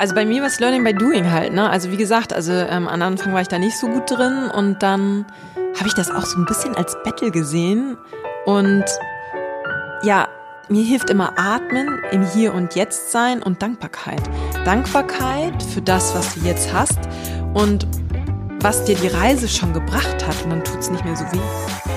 Also bei mir war es Learning by Doing halt, ne? Also wie gesagt, also ähm, am Anfang war ich da nicht so gut drin und dann habe ich das auch so ein bisschen als Battle gesehen und ja, mir hilft immer Atmen, im Hier und Jetzt sein und Dankbarkeit. Dankbarkeit für das, was du jetzt hast und was dir die Reise schon gebracht hat und dann tut's nicht mehr so weh.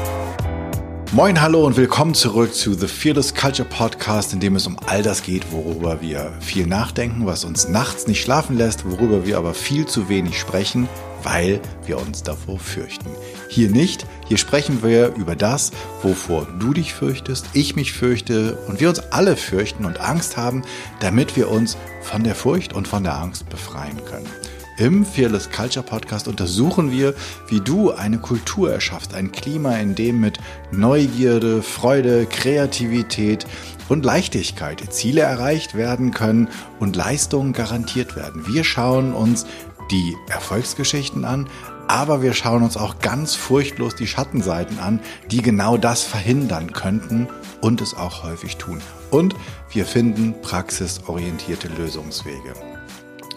Moin, hallo und willkommen zurück zu The Fearless Culture Podcast, in dem es um all das geht, worüber wir viel nachdenken, was uns nachts nicht schlafen lässt, worüber wir aber viel zu wenig sprechen, weil wir uns davor fürchten. Hier nicht, hier sprechen wir über das, wovor du dich fürchtest, ich mich fürchte und wir uns alle fürchten und Angst haben, damit wir uns von der Furcht und von der Angst befreien können. Im Fearless Culture Podcast untersuchen wir, wie du eine Kultur erschaffst, ein Klima, in dem mit Neugierde, Freude, Kreativität und Leichtigkeit Ziele erreicht werden können und Leistungen garantiert werden. Wir schauen uns die Erfolgsgeschichten an, aber wir schauen uns auch ganz furchtlos die Schattenseiten an, die genau das verhindern könnten und es auch häufig tun. Und wir finden praxisorientierte Lösungswege.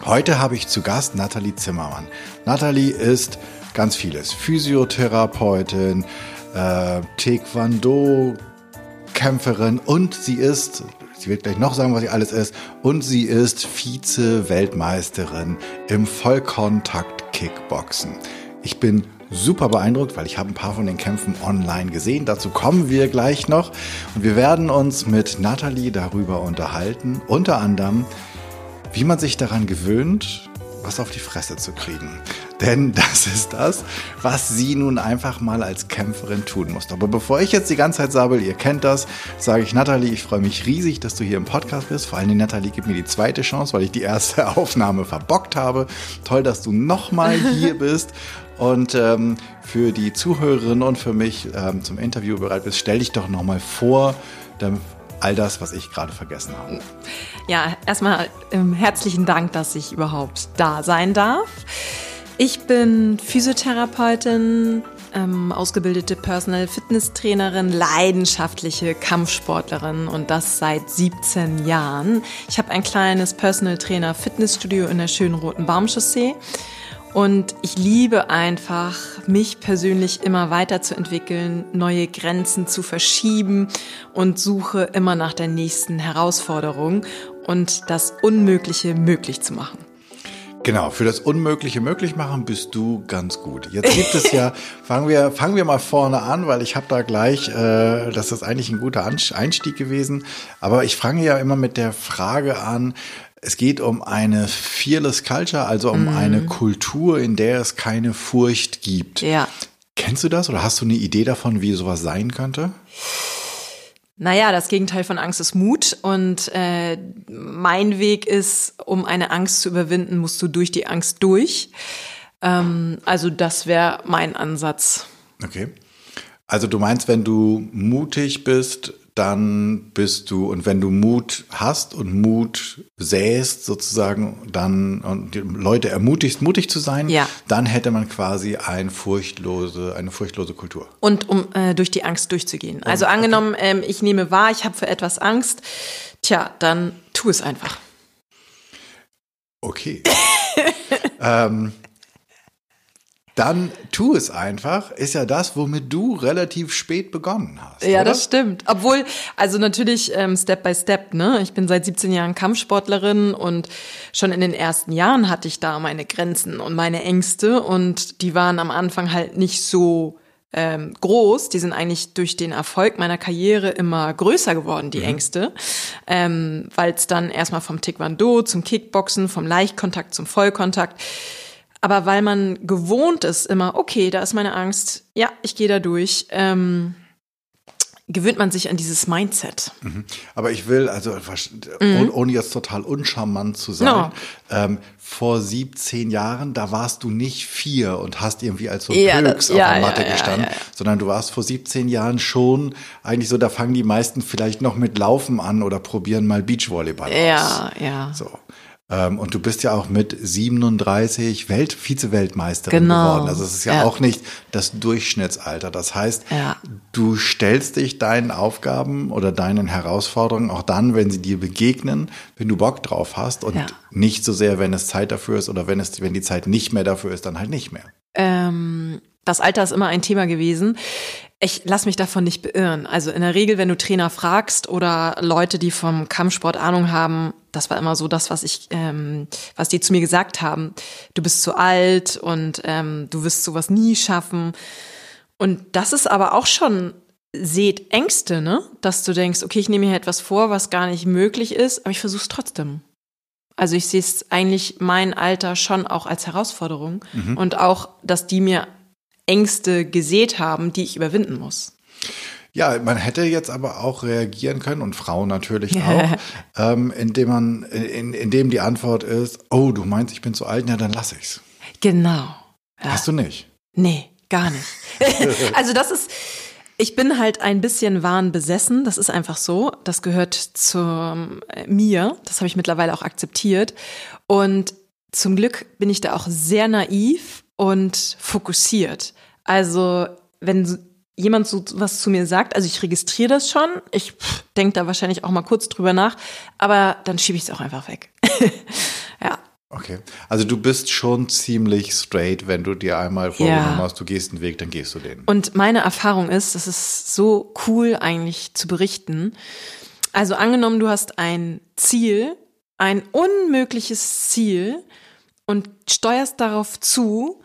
Heute habe ich zu Gast Nathalie Zimmermann. Nathalie ist ganz vieles. Physiotherapeutin, äh, Taekwondo-Kämpferin und sie ist, sie wird gleich noch sagen, was sie alles ist, und sie ist Vize-Weltmeisterin im Vollkontakt-Kickboxen. Ich bin super beeindruckt, weil ich habe ein paar von den Kämpfen online gesehen. Dazu kommen wir gleich noch. Und wir werden uns mit Nathalie darüber unterhalten, unter anderem, wie man sich daran gewöhnt, was auf die Fresse zu kriegen. Denn das ist das, was sie nun einfach mal als Kämpferin tun muss. Aber bevor ich jetzt die ganze Zeit sabbel, ihr kennt das, sage ich Nathalie, ich freue mich riesig, dass du hier im Podcast bist. Vor allem die Nathalie gibt mir die zweite Chance, weil ich die erste Aufnahme verbockt habe. Toll, dass du nochmal hier bist. Und ähm, für die Zuhörerinnen und für mich ähm, zum Interview bereit bist, stell dich doch nochmal vor, all das, was ich gerade vergessen habe. Ja, erstmal ähm, herzlichen Dank, dass ich überhaupt da sein darf. Ich bin Physiotherapeutin, ähm, ausgebildete Personal Fitness Trainerin, leidenschaftliche Kampfsportlerin und das seit 17 Jahren. Ich habe ein kleines Personal Trainer Fitnessstudio in der schönen Roten Baumchaussee und ich liebe einfach, mich persönlich immer weiterzuentwickeln, neue Grenzen zu verschieben und suche immer nach der nächsten Herausforderung und das Unmögliche möglich zu machen. Genau, für das Unmögliche möglich machen bist du ganz gut. Jetzt gibt es ja, fangen wir, fangen wir mal vorne an, weil ich habe da gleich, äh, das ist eigentlich ein guter Einstieg gewesen. Aber ich fange ja immer mit der Frage an, es geht um eine fearless Culture, also um mm. eine Kultur, in der es keine Furcht gibt. Ja. Kennst du das oder hast du eine Idee davon, wie sowas sein könnte? Naja, das Gegenteil von Angst ist Mut. Und äh, mein Weg ist, um eine Angst zu überwinden, musst du durch die Angst durch. Ähm, also das wäre mein Ansatz. Okay. Also du meinst, wenn du mutig bist, dann bist du, und wenn du Mut hast und Mut säst sozusagen, dann und die Leute ermutigst, mutig zu sein, ja. dann hätte man quasi ein furchtlose, eine furchtlose Kultur. Und um äh, durch die Angst durchzugehen. Also und, angenommen, okay. ähm, ich nehme wahr, ich habe für etwas Angst, tja, dann tu es einfach. Okay. ähm, dann tu es einfach, ist ja das, womit du relativ spät begonnen hast. Ja, oder? das stimmt. Obwohl, also natürlich ähm, Step by Step, ne? Ich bin seit 17 Jahren Kampfsportlerin und schon in den ersten Jahren hatte ich da meine Grenzen und meine Ängste und die waren am Anfang halt nicht so ähm, groß. Die sind eigentlich durch den Erfolg meiner Karriere immer größer geworden, die mhm. Ängste. Ähm, Weil es dann erstmal vom Taekwondo zum Kickboxen, vom Leichtkontakt zum Vollkontakt aber weil man gewohnt ist, immer, okay, da ist meine Angst, ja, ich gehe da durch, ähm, gewöhnt man sich an dieses Mindset. Mhm. Aber ich will, also mhm. ohne jetzt total uncharmant zu sein, no. ähm, vor 17 Jahren, da warst du nicht vier und hast irgendwie als so ja, Pöks auf ja, der Matte ja, gestanden, sondern du warst vor 17 Jahren schon eigentlich so, da fangen die meisten vielleicht noch mit Laufen an oder probieren mal Beachvolleyball aus. Ja, ja. So. Ähm, und du bist ja auch mit 37 Welt Vize-Weltmeisterin Genau. geworden. Also es ist ja, Ja. auch nicht das Durchschnittsalter. Das heißt, Ja. du stellst dich deinen Aufgaben oder deinen Herausforderungen auch dann, wenn sie dir begegnen, wenn du Bock drauf hast und Ja. nicht so sehr, wenn es Zeit dafür ist oder wenn es, wenn die Zeit nicht mehr dafür ist, dann halt nicht mehr. Ähm, das Alter ist immer ein Thema gewesen. Ich lass mich davon nicht beirren. Also in der Regel, wenn du Trainer fragst oder Leute, die vom Kampfsport Ahnung haben, das war immer so das, was ich, ähm, was die zu mir gesagt haben. Du bist zu alt und ähm, du wirst sowas nie schaffen. Und das ist aber auch schon seht Ängste, ne? Dass du denkst, okay, ich nehme mir etwas vor, was gar nicht möglich ist, aber ich versuche es trotzdem. Also ich sehe es eigentlich mein Alter schon auch als Herausforderung und auch, dass die mir Ängste gesät haben, die ich überwinden muss. Ja, man hätte jetzt aber auch reagieren können und Frauen natürlich auch, ähm, indem man, in, indem die Antwort ist, oh, du meinst, ich bin zu alt, ja, dann lass ich's. Genau. Ja. Hast du nicht? Nee, gar nicht. also das ist, ich bin halt ein bisschen Wahn besessen, das ist einfach so. Das gehört zu äh, mir, das habe ich mittlerweile auch akzeptiert. Und zum Glück bin ich da auch sehr naiv und fokussiert. Also wenn jemand so was zu mir sagt, also ich registriere das schon, ich denke da wahrscheinlich auch mal kurz drüber nach, aber dann schiebe ich es auch einfach weg. ja. Okay. Also du bist schon ziemlich straight, wenn du dir einmal vorgenommen hast, du gehst einen Weg, dann gehst du den. Und meine Erfahrung ist, das ist so cool eigentlich zu berichten. Also angenommen, du hast ein Ziel, ein unmögliches Ziel und steuerst darauf zu,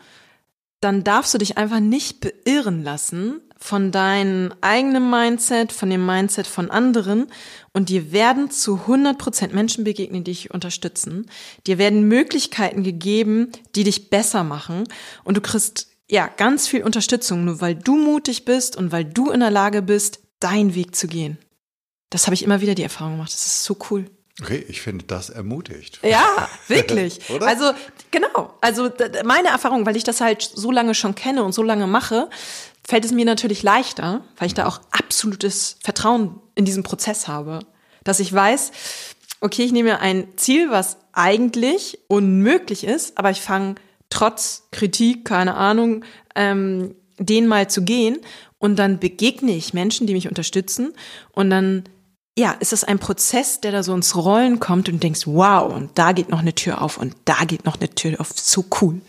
dann darfst du dich einfach nicht beirren lassen von deinem eigenen Mindset, von dem Mindset von anderen und dir werden zu 100% Menschen begegnen, die dich unterstützen. Dir werden Möglichkeiten gegeben, die dich besser machen und du kriegst ja ganz viel Unterstützung, nur weil du mutig bist und weil du in der Lage bist, deinen Weg zu gehen. Das habe ich immer wieder die Erfahrung gemacht. Das ist so cool. Okay, ich finde das ermutigt. Ja, wirklich. Also genau. Also meine Erfahrung, weil ich das halt so lange schon kenne und so lange mache, fällt es mir natürlich leichter, weil ich da auch absolutes Vertrauen in diesen Prozess habe, dass ich weiß, okay, ich nehme mir ein Ziel, was eigentlich unmöglich ist, aber ich fange trotz Kritik, keine Ahnung, ähm, den mal zu gehen und dann begegne ich Menschen, die mich unterstützen und dann ja, ist es ein Prozess, der da so ins Rollen kommt und du denkst, wow, und da geht noch eine Tür auf und da geht noch eine Tür auf. So cool.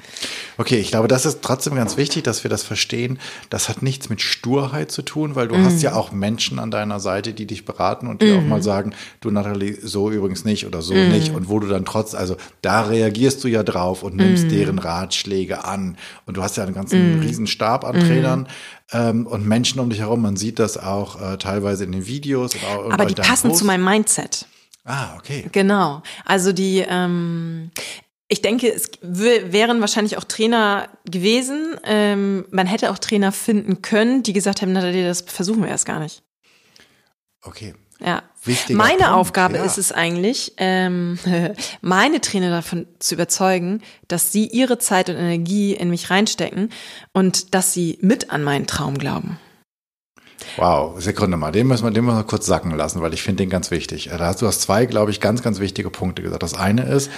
Okay, ich glaube, das ist trotzdem ganz wichtig, dass wir das verstehen. Das hat nichts mit Sturheit zu tun, weil du hast ja auch Menschen an deiner Seite, die dich beraten und dir auch mal sagen, du Nathalie, so übrigens nicht oder so nicht. Und wo du dann trotz, also da reagierst du ja drauf und nimmst deren Ratschläge an. Und du hast ja einen ganzen Riesenstab an Trainern ähm, und Menschen um dich herum. Man sieht das auch äh, teilweise in den Videos. Und auch, Aber die passen Posts. zu meinem Mindset. Ah, okay. Genau. Also die, ähm, ich denke, es wären wahrscheinlich auch Trainer gewesen. Ähm, man hätte auch Trainer finden können, die gesagt haben, Nathalie, das versuchen wir erst gar nicht. Okay. Ja. Wichtiger Meine Punkt, Aufgabe ja. ist es eigentlich, ähm, meine Trainer davon zu überzeugen, dass sie ihre Zeit und Energie in mich reinstecken und dass sie mit an meinen Traum glauben. Wow, Sekunde mal, den müssen wir, den müssen wir kurz sacken lassen, weil ich finde den ganz wichtig. Äh, Da hast du hast zwei, glaube ich, ganz, ganz wichtige Punkte gesagt. Das eine ist,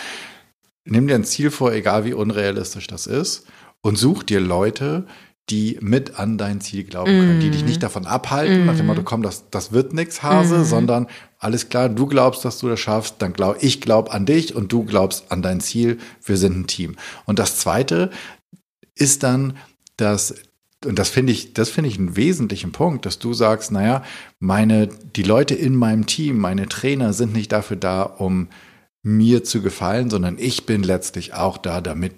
nimm dir ein Ziel vor, egal wie unrealistisch das ist, und such dir Leute, die mit an dein Ziel glauben können, die dich nicht davon abhalten, nach dem Motto, komm, das, das wird nix, Hase, sondern alles klar, du glaubst, dass du das schaffst, dann glaub ich glaub an dich und du glaubst an dein Ziel, wir sind ein Team. Und das zweite ist dann, dass und das finde ich, das finde ich einen wesentlichen Punkt, dass du sagst, naja, meine, die Leute in meinem Team, meine Trainer sind nicht dafür da, um mir zu gefallen, sondern ich bin letztlich auch da, damit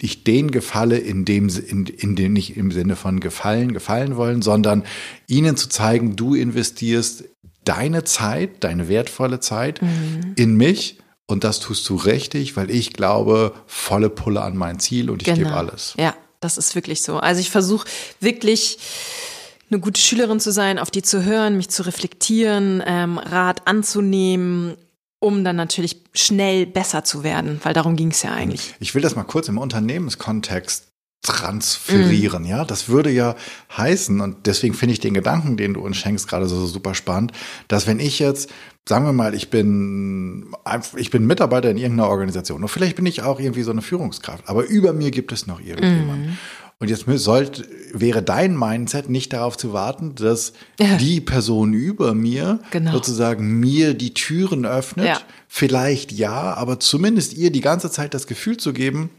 ich denen gefalle, in dem, in, in dem nicht im Sinne von gefallen, gefallen wollen, sondern ihnen zu zeigen, du investierst deine Zeit, deine wertvolle Zeit in mich und das tust du richtig, weil ich glaube, volle Pulle an mein Ziel und ich gebe alles. Ja, das ist wirklich so. Also ich versuche wirklich eine gute Schülerin zu sein, auf die zu hören, mich zu reflektieren, ähm, Rat anzunehmen, um dann natürlich schnell besser zu werden, weil darum ging es ja eigentlich. Ich will das mal kurz im Unternehmenskontext transferieren, mhm. ja. Das würde ja heißen, und deswegen finde ich den Gedanken, den du uns schenkst, gerade so, so super spannend, dass wenn ich jetzt, sagen wir mal, ich bin, ich bin Mitarbeiter in irgendeiner Organisation und vielleicht bin ich auch irgendwie so eine Führungskraft, aber über mir gibt es noch irgendjemanden. Mhm. Und jetzt sollte, wäre dein Mindset nicht darauf zu warten, dass ja. die Person über mir genau. sozusagen mir die Türen öffnet. Ja. Vielleicht ja, aber zumindest ihr die ganze Zeit das Gefühl zu geben,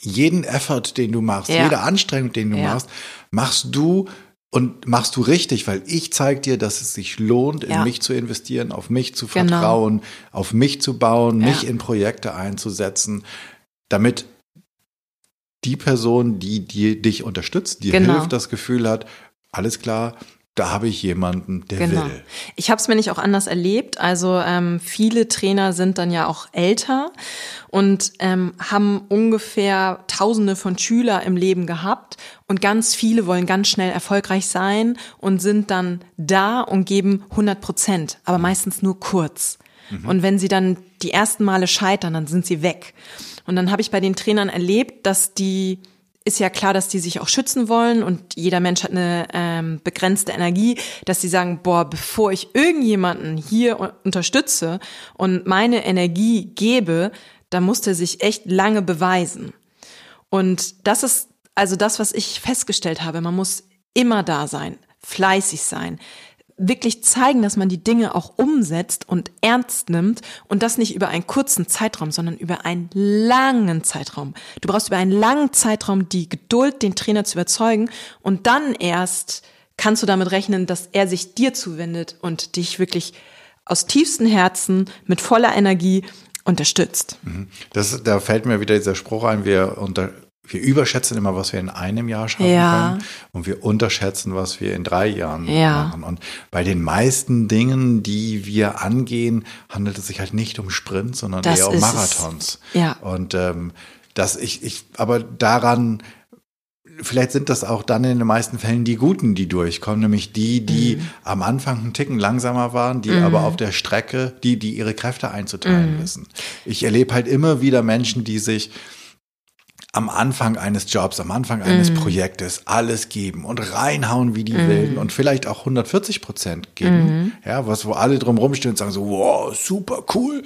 jeden Effort, den du machst, ja. jede Anstrengung, den du machst, machst du und machst du richtig, weil ich zeige dir, dass es sich lohnt, in mich zu investieren, auf mich zu genau. vertrauen, genau. auf mich zu bauen, mich in Projekte einzusetzen, damit die Person, die, die dich unterstützt, dir genau. hilft, das Gefühl hat, alles klar, da habe ich jemanden, der genau. will. Ich habe es mir nicht auch anders erlebt. Also ähm, viele Trainer sind dann ja auch älter und ähm, haben ungefähr Tausende von Schüler im Leben gehabt und ganz viele wollen ganz schnell erfolgreich sein und sind dann da und geben 100 Prozent, aber meistens nur kurz. Mhm. Und wenn sie dann die ersten Male scheitern, dann sind sie weg. Und dann habe ich bei den Trainern erlebt, dass die ist ja klar, dass die sich auch schützen wollen und jeder Mensch hat eine ähm, begrenzte Energie, dass sie sagen, boah, bevor ich irgendjemanden hier unterstütze und meine Energie gebe, da muss der sich echt lange beweisen. Und das ist also das, was ich festgestellt habe. Man muss immer da sein, fleißig sein, wirklich zeigen, dass man die Dinge auch umsetzt und ernst nimmt und das nicht über einen kurzen Zeitraum, sondern über einen langen Zeitraum. Du brauchst über einen langen Zeitraum die Geduld, den Trainer zu überzeugen und dann erst kannst du damit rechnen, dass er sich dir zuwendet und dich wirklich aus tiefstem Herzen mit voller Energie unterstützt. Mhm. Das, da fällt mir wieder dieser Spruch ein, wir unter, wir überschätzen immer, was wir in einem Jahr schaffen ja. können und wir unterschätzen, was wir in drei Jahren ja. machen. Und bei den meisten Dingen, die wir angehen, handelt es sich halt nicht um Sprints, sondern das eher um Marathons. Es. Ja. Und ähm, das ich, ich, aber daran vielleicht sind das auch dann in den meisten Fällen die Guten, die durchkommen, nämlich die, die mhm. am Anfang einen Ticken langsamer waren, die mhm. aber auf der Strecke, die, die ihre Kräfte einzuteilen mhm. wissen. Ich erlebe halt immer wieder Menschen, die sich am Anfang eines Jobs, am Anfang eines mm. Projektes alles geben und reinhauen wie die mm. Wilden und vielleicht auch 140 Prozent geben, mm. ja, was wo alle drum rumstehen und sagen so, wow, super cool.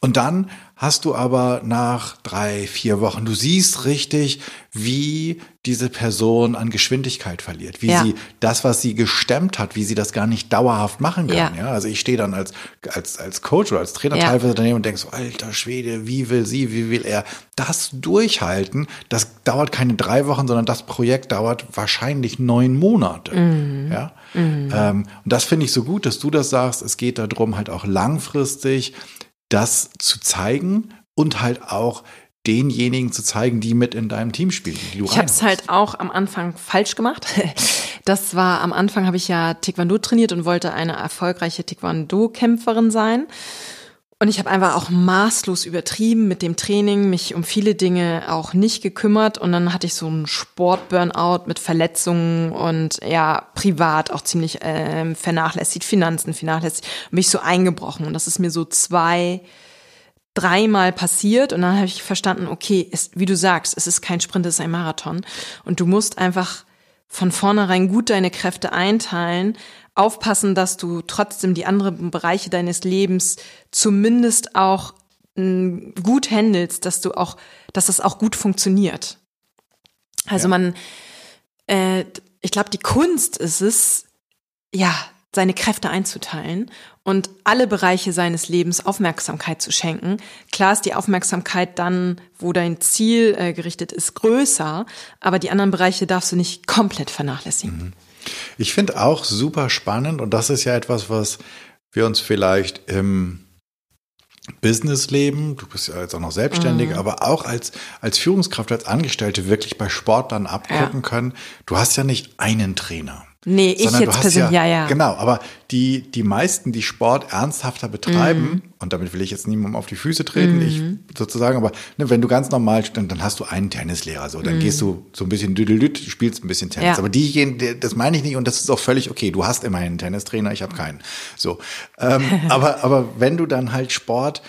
Und dann hast du aber nach drei, vier Wochen, du siehst richtig, wie diese Person an Geschwindigkeit verliert, wie ja. sie das, was sie gestemmt hat, wie sie das gar nicht dauerhaft machen kann. Ja. ja? Also ich stehe dann als, als, als Coach oder als Trainer ja. teilweise daneben und denke so, alter Schwede, wie will sie, wie will er das durchhalten? Das dauert keine drei Wochen, sondern das Projekt dauert wahrscheinlich neun Monate. Mhm. Ja? Mhm. Ähm, und das finde ich so gut, dass du das sagst. Es geht darum, halt auch langfristig das zu zeigen und halt auch denjenigen zu zeigen, die mit in deinem Team spielen. Ich habe es halt auch am Anfang falsch gemacht. Das war am Anfang habe ich ja Taekwondo trainiert und wollte eine erfolgreiche Taekwondo-Kämpferin sein. Und ich habe einfach auch maßlos übertrieben mit dem Training, mich um viele Dinge auch nicht gekümmert. Und dann hatte ich so einen Sport-Burnout mit Verletzungen und ja, privat auch ziemlich äh, vernachlässigt, Finanzen vernachlässigt, mich so eingebrochen. Und das ist mir so zwei, dreimal passiert. Und dann habe ich verstanden, okay, ist, wie du sagst, es ist kein Sprint, es ist ein Marathon. Und du musst einfach von vornherein gut deine Kräfte einteilen, aufpassen, dass du trotzdem die anderen Bereiche deines Lebens zumindest auch hm, gut handelst, dass du auch, dass das auch gut funktioniert. Also ja. man, äh, ich glaube, die Kunst ist es, ja, seine Kräfte einzuteilen und alle Bereiche seines Lebens Aufmerksamkeit zu schenken. Klar ist die Aufmerksamkeit dann, wo dein Ziel äh, gerichtet ist, größer, aber die anderen Bereiche darfst du nicht komplett vernachlässigen. Mhm. Ich finde auch super spannend und das ist ja etwas, was wir uns vielleicht im Businessleben, du bist ja jetzt auch noch selbstständig, mhm. aber auch als, als Führungskraft, als Angestellte wirklich bei Sportlern abgucken ja. können. Du hast ja nicht einen Trainer. Nee, ich jetzt persönlich, ja, ja, ja. Genau, aber die, die meisten, die Sport ernsthafter betreiben, mhm. und damit will ich jetzt niemandem auf die Füße treten, mhm. ich sozusagen, aber ne, wenn du ganz normal, dann, dann hast du einen Tennislehrer, so, dann mhm. gehst du so ein bisschen düdelüt, spielst ein bisschen Tennis. Ja. Aber diejenigen, das meine ich nicht, und das ist auch völlig okay. Du hast immer einen Tennistrainer, ich habe keinen. So. Ähm, aber, aber wenn du dann halt Sport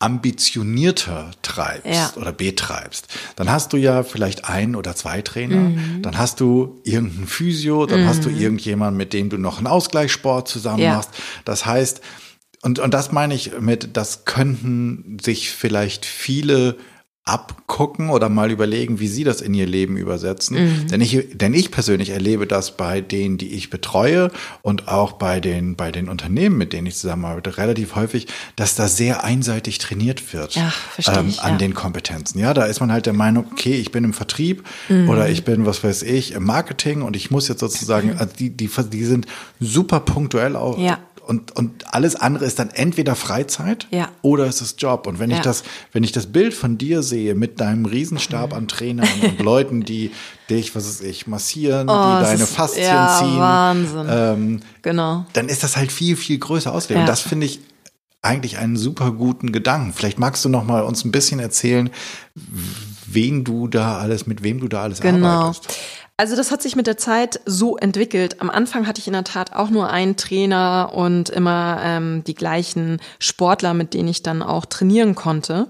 ambitionierter treibst Ja. oder betreibst, dann hast du ja vielleicht ein oder zwei Trainer, dann hast du irgendeinen Physio, dann hast du irgendjemanden, mit dem du noch einen Ausgleichssport zusammen Ja. machst. Das heißt, und, und das meine ich mit, das könnten sich vielleicht viele abgucken oder mal überlegen, wie sie das in ihr Leben übersetzen. Denn ich, denn ich persönlich erlebe das bei denen, die ich betreue und auch bei den, bei den Unternehmen, mit denen ich zusammenarbeite, relativ häufig, dass da sehr einseitig trainiert wird Ja, verstehe ich, an ja. den Kompetenzen. Ja, da ist man halt der Meinung, okay, ich bin im Vertrieb oder ich bin, was weiß ich, im Marketing und ich muss jetzt sozusagen, also die, die, die sind super punktuell auch. Ja. Und, und alles andere ist dann entweder Freizeit Ja. oder es ist Job. Und wenn ich Ja. das, wenn ich das Bild von dir sehe mit deinem Riesenstab an Trainern und Leuten, die dich, was weiß ich, massieren, Oh, die deine ist- Faszien ja, ziehen, Wahnsinn. ähm, Genau. dann ist das halt viel, viel größer auslegen. Ja. Und das finde ich eigentlich einen super guten Gedanken. Vielleicht magst du noch mal uns ein bisschen erzählen, wen du da alles, mit wem du da alles Genau. arbeitest. Also das hat sich mit der Zeit so entwickelt. Am Anfang hatte ich in der Tat auch nur einen Trainer und immer ähm, die gleichen Sportler, mit denen ich dann auch trainieren konnte.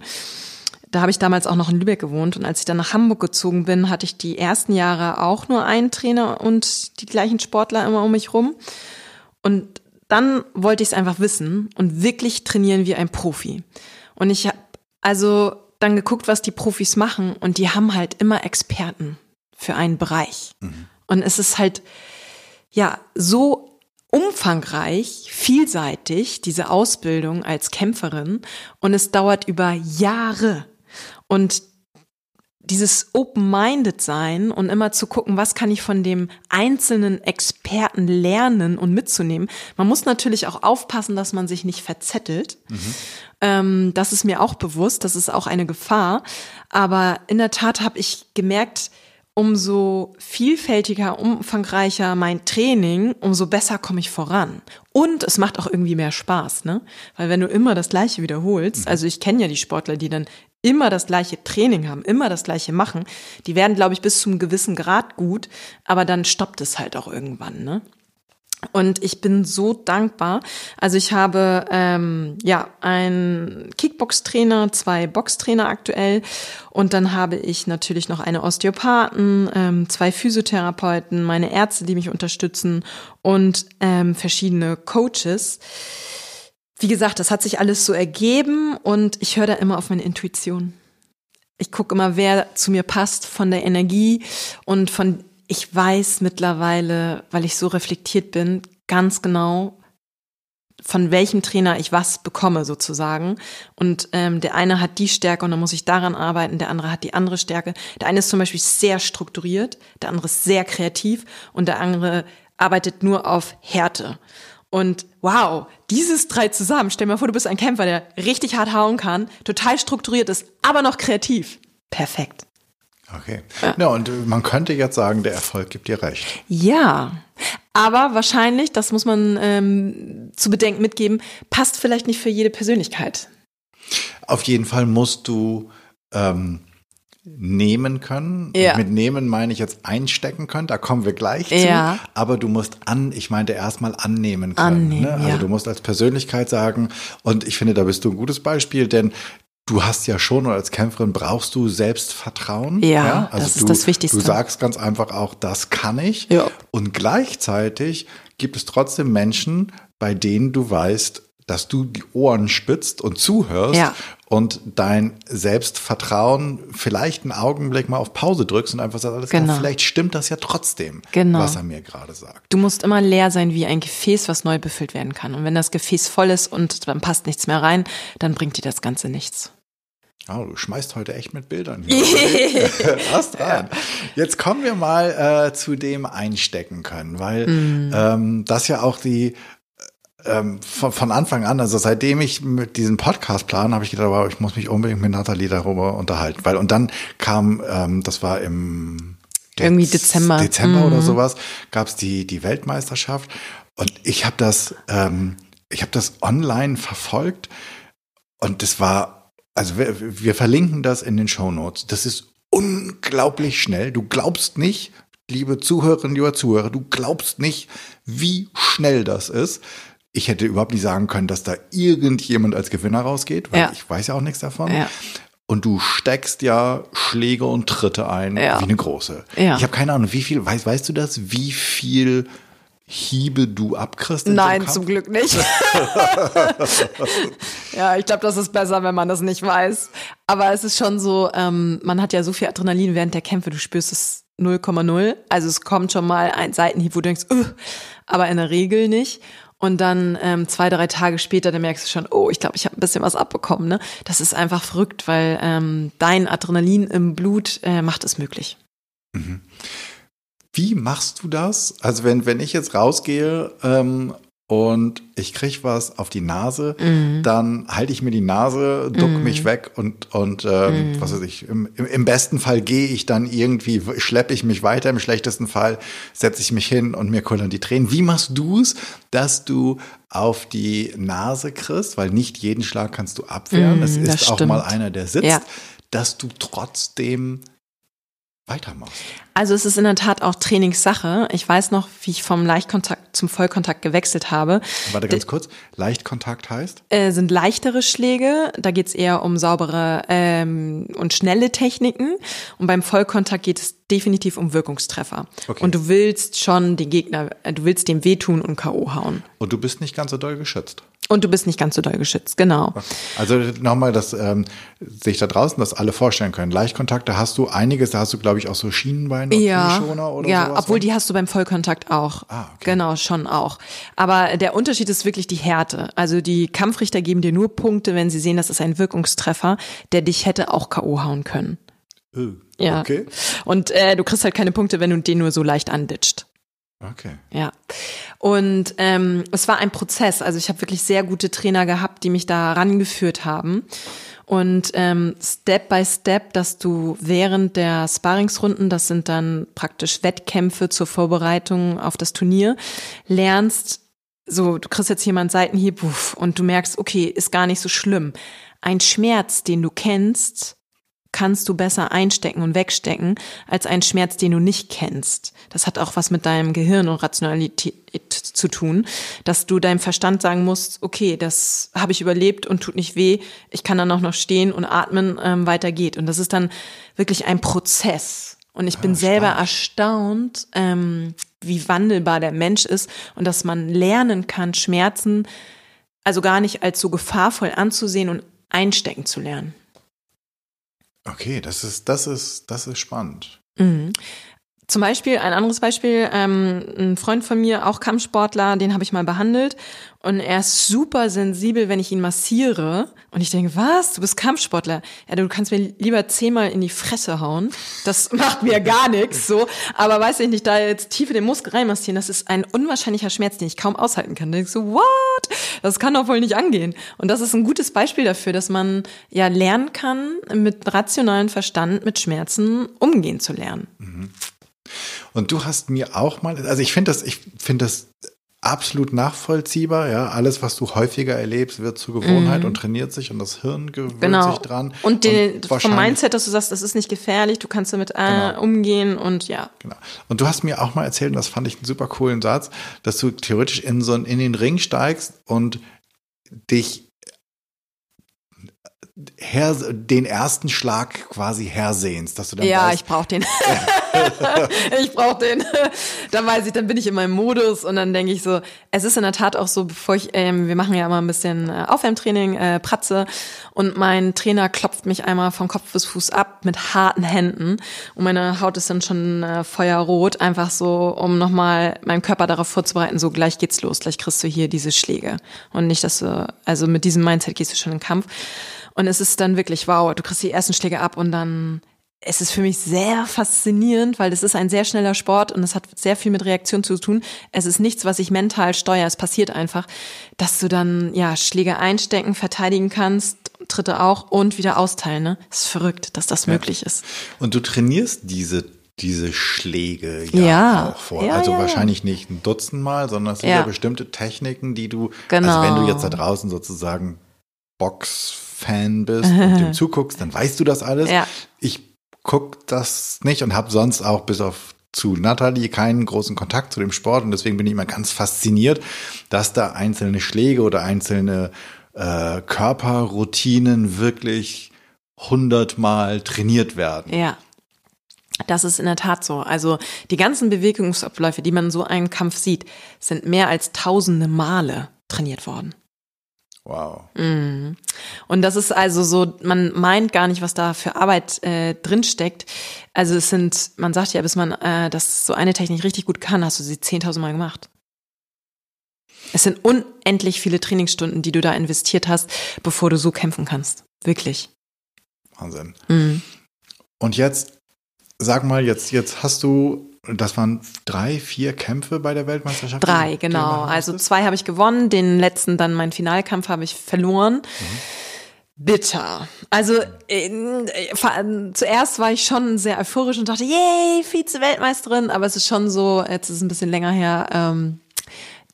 Da habe ich damals auch noch in Lübeck gewohnt und als ich dann nach Hamburg gezogen bin, hatte ich die ersten Jahre auch nur einen Trainer und die gleichen Sportler immer um mich rum. Und dann wollte ich es einfach wissen und wirklich trainieren wie ein Profi. Und ich habe also dann geguckt, was die Profis machen und die haben halt immer Experten für einen Bereich. Und es ist halt ja so umfangreich, vielseitig, diese Ausbildung als Kämpferin und es dauert über Jahre. Und dieses open-minded sein und immer zu gucken, was kann ich von dem einzelnen Experten lernen und mitzunehmen. Man muss natürlich auch aufpassen, dass man sich nicht verzettelt. Ähm, das ist mir auch bewusst, das ist auch eine Gefahr. Aber in der Tat habe ich gemerkt, umso vielfältiger, umfangreicher mein Training, umso besser komme ich voran. Und es macht auch irgendwie mehr Spaß, ne? Weil wenn du immer das Gleiche wiederholst, also ich kenne ja die Sportler, die dann immer das gleiche Training haben, immer das gleiche machen, die werden, glaube ich, bis zum gewissen Grad gut, aber dann stoppt es halt auch irgendwann, ne? Und ich bin so dankbar. Also ich habe ähm, ja einen Kickbox-Trainer, zwei Boxtrainer aktuell und dann habe ich natürlich noch eine Osteopathen, ähm, zwei Physiotherapeuten, meine Ärzte, die mich unterstützen und ähm, verschiedene Coaches. Wie gesagt, das hat sich alles so ergeben und ich höre da immer auf meine Intuition. Ich gucke immer, wer zu mir passt von der Energie und von ich weiß mittlerweile, weil ich so reflektiert bin, ganz genau, von welchem Trainer ich was bekomme sozusagen. Und ähm, der eine hat die Stärke und dann muss ich daran arbeiten, der andere hat die andere Stärke. Der eine ist zum Beispiel sehr strukturiert, der andere ist sehr kreativ und der andere arbeitet nur auf Härte. Und wow, dieses drei zusammen, stell mal vor, du bist ein Kämpfer, der richtig hart hauen kann, total strukturiert ist, aber noch kreativ. Perfekt. Okay. Ja. und man könnte jetzt sagen, der Erfolg gibt dir recht. Ja, aber wahrscheinlich, das muss man ähm, zu bedenken mitgeben, passt vielleicht nicht für jede Persönlichkeit. Auf jeden Fall musst du ähm, nehmen können. Ja. Und mit nehmen meine ich jetzt einstecken können, da kommen wir gleich zu. Ja. Aber du musst an, ich meinte erstmal annehmen können. Annehmen, ne? Also ja. du musst als Persönlichkeit sagen, und ich finde, da bist du ein gutes Beispiel, denn du hast ja schon als Kämpferin brauchst du Selbstvertrauen. Ja, Also das ist du, das Wichtigste. Du sagst ganz einfach auch, das kann ich. Ja. Und gleichzeitig gibt es trotzdem Menschen, bei denen du weißt, dass du die Ohren spitzt und zuhörst Ja. und dein Selbstvertrauen vielleicht einen Augenblick mal auf Pause drückst und einfach sagst, alles Genau. klar, vielleicht stimmt das ja trotzdem, Genau. was er mir gerade sagt. Du musst immer leer sein wie ein Gefäß, was neu befüllt werden kann. Und wenn das Gefäß voll ist und dann passt nichts mehr rein, dann bringt dir das Ganze nichts. Oh, du schmeißt heute echt mit Bildern. Hast dran. Jetzt kommen wir mal äh, zu dem einstecken können, weil Mhm. ähm, das ja auch die ähm, von, von Anfang an, also seitdem ich mit diesem Podcast plan, habe ich gedacht, wow, ich muss mich unbedingt mit Nathalie darüber unterhalten, weil und dann kam, ähm, das war im Irgendwie Dez- Dezember. Dezember oder Mhm. sowas, gab es die die Weltmeisterschaft und ich habe das, ähm, ich habe das online verfolgt und das war also wir, wir verlinken das in den Show Notes. Das ist unglaublich schnell. Du glaubst nicht, liebe Zuhörerinnen, lieber Zuhörer, du glaubst nicht, wie schnell das ist. ich hätte überhaupt nicht sagen können, dass da irgendjemand als Gewinner rausgeht, weil Ja. ich weiß ja auch nichts davon. Ja. Und du steckst ja Schläge und Tritte ein Ja. wie eine große. Ich habe keine Ahnung, wie viel, weißt, weißt du das, wie viel Hiebe du abkriegst? so Nein, zum Glück nicht. ja, ich glaube, das ist besser, wenn man das nicht weiß. Aber es ist schon so, ähm, man hat ja so viel Adrenalin während der Kämpfe, du spürst es 0,0. Also es kommt schon mal ein Seitenhieb, wo du denkst, "Ugh", aber in der Regel nicht. Und dann ähm, zwei, drei Tage später, dann merkst du schon, oh, ich glaube, ich habe ein bisschen was abbekommen. Ne? Das ist einfach verrückt, weil ähm, dein Adrenalin im Blut äh, macht es möglich. Wie machst du das? Also wenn, wenn ich jetzt rausgehe ähm, und ich krieg was auf die Nase, Mhm. dann halte ich mir die Nase, duck mich weg und, und ähm, Mhm. was weiß ich, im, im- besten Fall gehe ich dann irgendwie, schleppe ich mich weiter, im schlechtesten Fall setze ich mich hin und mir kullern die Tränen. Wie machst du es, dass du auf die Nase kriegst, weil nicht jeden Schlag kannst du abwehren, Mm, es das ist auch stimmt. mal einer, der sitzt, Ja. dass du trotzdem weitermachst. Also es ist in der Tat auch Trainingssache. Ich weiß noch, wie ich vom Leichtkontakt zum Vollkontakt gewechselt habe. Warte ganz kurz, Leichtkontakt heißt? Äh, sind leichtere Schläge, da geht's eher um saubere ähm, und schnelle Techniken. Und beim Vollkontakt geht es definitiv um Wirkungstreffer. Okay. Und du willst schon die Gegner, äh, du willst dem wehtun und K.O. hauen. Und du bist nicht ganz so doll geschützt. Und du bist nicht ganz so doll geschützt, genau. Also nochmal, dass ähm, sich da draußen das alle vorstellen können. Leichtkontakte hast du einiges, da hast du, glaube ich, auch so Schienenbeine und Ja, Knieschoner oder ja, sowas. obwohl ne? die hast du beim Vollkontakt auch. Ah, okay. Genau, schon auch. Aber der Unterschied ist wirklich die Härte. Also die Kampfrichter geben dir nur Punkte, wenn sie sehen, das ist ein Wirkungstreffer, der dich hätte auch K.O. hauen können. Äh, Ja. Okay. Und äh, du kriegst halt keine Punkte, wenn du den nur so leicht anditscht. Okay. Ja. Und ähm, es war ein Prozess. Also ich habe wirklich sehr gute Trainer gehabt, die mich da rangeführt haben. Und ähm, Step by Step, dass du während der Sparringsrunden, das sind dann praktisch Wettkämpfe zur Vorbereitung auf das Turnier, lernst, so, du kriegst jetzt jemand Seitenhieb und du merkst, okay, ist gar nicht so schlimm. Ein Schmerz, den du kennst, kannst du besser einstecken und wegstecken als einen Schmerz, den du nicht kennst. Das hat auch was mit deinem Gehirn und Rationalität zu tun, dass du deinem Verstand sagen musst, okay, das habe ich überlebt und tut nicht weh, ich kann dann auch noch stehen und atmen, ähm, weiter geht. Und das ist dann wirklich ein Prozess. Und ich bin selber erstaunt, ähm, wie wandelbar der Mensch ist und dass man lernen kann, Schmerzen also gar nicht als so gefahrvoll anzusehen und einstecken zu lernen. Okay, das ist, das ist, das ist spannend. Mhm. Zum Beispiel, ein anderes Beispiel, ähm, ein Freund von mir, auch Kampfsportler, den habe ich mal behandelt und er ist super sensibel, wenn ich ihn massiere und ich denke, was, du bist Kampfsportler? Ja, du kannst mir lieber zehnmal in die Fresse hauen, das macht mir gar nichts so, aber weiß ich nicht, da jetzt tief in den Muskel reinmassieren, das ist ein unwahrscheinlicher Schmerz, den ich kaum aushalten kann. Da denk ich so, what? Das kann doch wohl nicht angehen. Und das ist ein gutes Beispiel dafür, dass man ja lernen kann, mit rationalem Verstand mit Schmerzen umgehen zu lernen. Und du hast mir auch mal, also ich finde das, ich finde das absolut nachvollziehbar, ja. Alles, was du häufiger erlebst, wird zur Gewohnheit und trainiert sich und das Hirn gewöhnt Mhm. Genau. sich dran. Und, den, vom wahrscheinlich- Mindset, dass du sagst, das ist nicht gefährlich, du kannst damit äh, Genau. umgehen und ja. Genau. Und du hast mir auch mal erzählt, und das fand ich einen super coolen Satz, dass du theoretisch in so einen, in den Ring steigst und dich her, den ersten Schlag quasi hersehnst, dass du dann Ja, weißt, ich brauch den. ich brauch den. dann weiß ich, dann bin ich in meinem Modus und dann denke ich so, es ist in der Tat auch so, bevor ich, ähm, wir machen ja immer ein bisschen äh, Aufwärmtraining, äh, Pratze und mein Trainer klopft mich einmal vom Kopf bis Fuß ab mit harten Händen und meine Haut ist dann schon äh, feuerrot, einfach so, um nochmal meinen Körper darauf vorzubereiten, so gleich geht's los, gleich kriegst du hier diese Schläge und nicht, dass du, also mit diesem Mindset gehst du schon in den Kampf und es ist dann wirklich, wow, du kriegst die ersten Schläge ab und dann es ist für mich sehr faszinierend, weil das ist ein sehr schneller Sport und es hat sehr viel mit Reaktion zu tun. Es ist nichts, was ich mental steuere. Es passiert einfach, dass du dann ja Schläge einstecken, verteidigen kannst, Tritte auch und wieder austeilen. Ne? Es ist verrückt, dass das möglich ist. Und du trainierst diese, diese Schläge ja, Ja. auch vor. Ja, also ja. wahrscheinlich nicht ein Dutzend Mal, sondern es sind ja. Ja. bestimmte Techniken, die du, Genau. also wenn du jetzt da draußen sozusagen Box-Fan bist und dem zuguckst, dann weißt du das alles. Ja. Ich guck das nicht und habe sonst auch bis auf zu Natalie keinen großen Kontakt zu dem Sport und deswegen bin ich immer ganz fasziniert, dass da einzelne Schläge oder einzelne äh, Körperroutinen wirklich hundertmal trainiert werden. Ja. Das ist in der Tat so. Also die ganzen Bewegungsabläufe, die man so einen Kampf sieht, sind mehr als tausende Male trainiert worden. Wow. Mhm. Und das ist also so, man meint gar nicht, was da für Arbeit äh, drinsteckt. Also es sind, man sagt ja, bis man äh, das so eine Technik richtig gut kann, hast du sie 10.000 Mal gemacht. Es sind unendlich viele Trainingsstunden, die du da investiert hast, bevor du so kämpfen kannst. Wirklich. Wahnsinn. Mhm. Und jetzt, sag mal, jetzt, jetzt hast du, das waren drei, vier Kämpfe bei der Weltmeisterschaft? Drei, genau. Also zwei habe ich gewonnen, den letzten dann meinen Finalkampf habe ich verloren. Bitter. Also äh, allem zuerst war ich schon sehr euphorisch und dachte, yay, Vize-Weltmeisterin, aber es ist schon so, jetzt ist es ein bisschen länger her, ähm,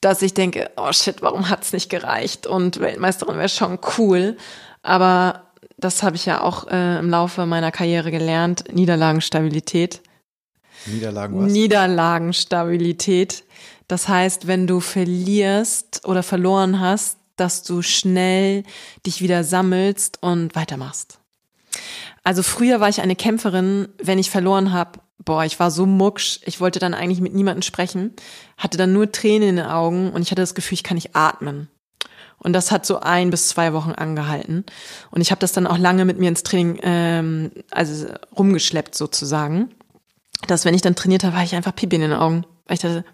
dass ich denke, oh shit, warum hat's nicht gereicht? Und Weltmeisterin wäre schon cool. Aber das habe ich ja auch äh, im Laufe meiner Karriere gelernt. Niederlagenstabilität. Niederlagen was? Niederlagenstabilität. Das heißt, wenn du verlierst oder verloren hast, dass du schnell dich wieder sammelst und weitermachst. Also früher war ich eine Kämpferin, wenn ich verloren habe, boah, ich war so mucksch, ich wollte dann eigentlich mit niemandem sprechen, hatte dann nur Tränen in den Augen und ich hatte das Gefühl, ich kann nicht atmen. Und das hat so ein bis zwei Wochen angehalten. Und ich habe das dann auch lange mit mir ins Training, ähm, also rumgeschleppt sozusagen. Dass wenn ich dann trainiert habe, war ich einfach Pipi in den Augen. Weil ich dachte,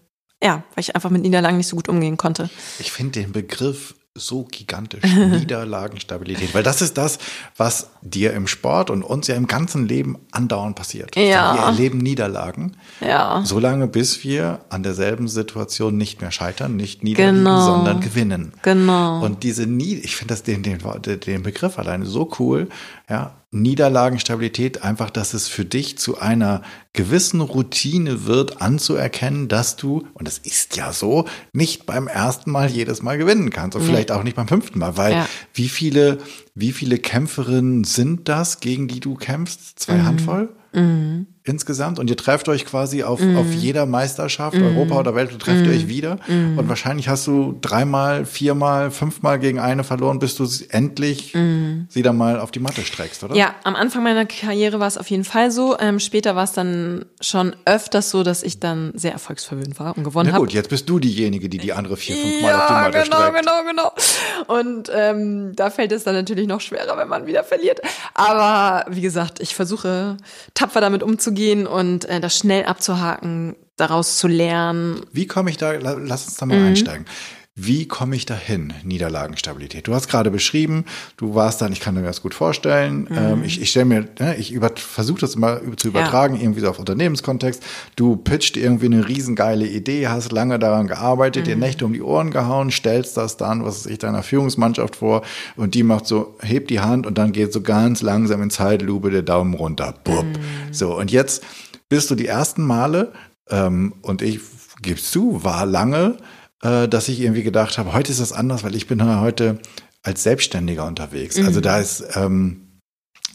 ja, weil ich einfach mit Niederlagen nicht so gut umgehen konnte. Ich finde den Begriff so gigantisch. Niederlagenstabilität. Weil das ist das, was dir im Sport und uns ja im ganzen Leben andauernd passiert. Ja. Wir erleben Niederlagen. Ja. Solange bis wir an derselben Situation nicht mehr scheitern, nicht niederliegen, Genau. sondern gewinnen. Genau. Und diese Nie ich finde das den, den, den Begriff alleine so cool, ja. Niederlagenstabilität, einfach, dass es für dich zu einer gewissen Routine wird, anzuerkennen, dass du, und das ist ja so, nicht beim ersten Mal jedes Mal gewinnen kannst und vielleicht auch nicht beim fünften Mal, weil Ja. wie viele, wie viele Kämpferinnen sind das, gegen die du kämpfst? Zwei Mhm. Handvoll? Insgesamt und ihr trefft euch quasi auf, Mhm. auf jeder Meisterschaft, Europa oder Welt, trefft ihr euch wieder Mhm. und wahrscheinlich hast du dreimal, viermal, fünfmal gegen eine verloren, bis du endlich sie dann mal auf die Matte streckst, oder? Mhm. Ja, am Anfang meiner Karriere war es auf jeden Fall so. Ähm, später war es dann schon öfters so, dass ich dann sehr erfolgsverwöhnt war und gewonnen Na habe. gut, jetzt bist du diejenige, die die andere vier, fünf Mal auf die Ja, Matte genau, streckt. genau, genau. Und ähm, da fällt es dann natürlich noch schwerer, wenn man wieder verliert. Aber wie gesagt, ich versuche tapfer damit umzugehen und äh, das schnell abzuhaken, daraus zu lernen. Wie komme ich da, la- lass uns da mal Mhm. einsteigen. Wie komme ich dahin, Niederlagenstabilität? Du hast gerade beschrieben, du warst dann, ich kann mir das gut vorstellen, Mhm. ähm, ich, ich stelle mir, ne, ich über, versuche das immer zu übertragen, irgendwie so auf Unternehmenskontext. Du pitcht irgendwie eine riesengeile Idee, hast lange daran gearbeitet, Mhm. dir Nächte um die Ohren gehauen, stellst das dann, was weiß ich, deiner Führungsmannschaft vor und die macht so, hebt die Hand und dann geht so ganz langsam in Zeitlupe der Daumen runter. Bupp. Mhm. So, und jetzt bist du die ersten Male, ähm, und ich gibst zu, war lange, dass ich irgendwie gedacht habe, heute ist das anders, weil ich bin heute als Selbstständiger unterwegs. Also Mhm. da ist, ähm,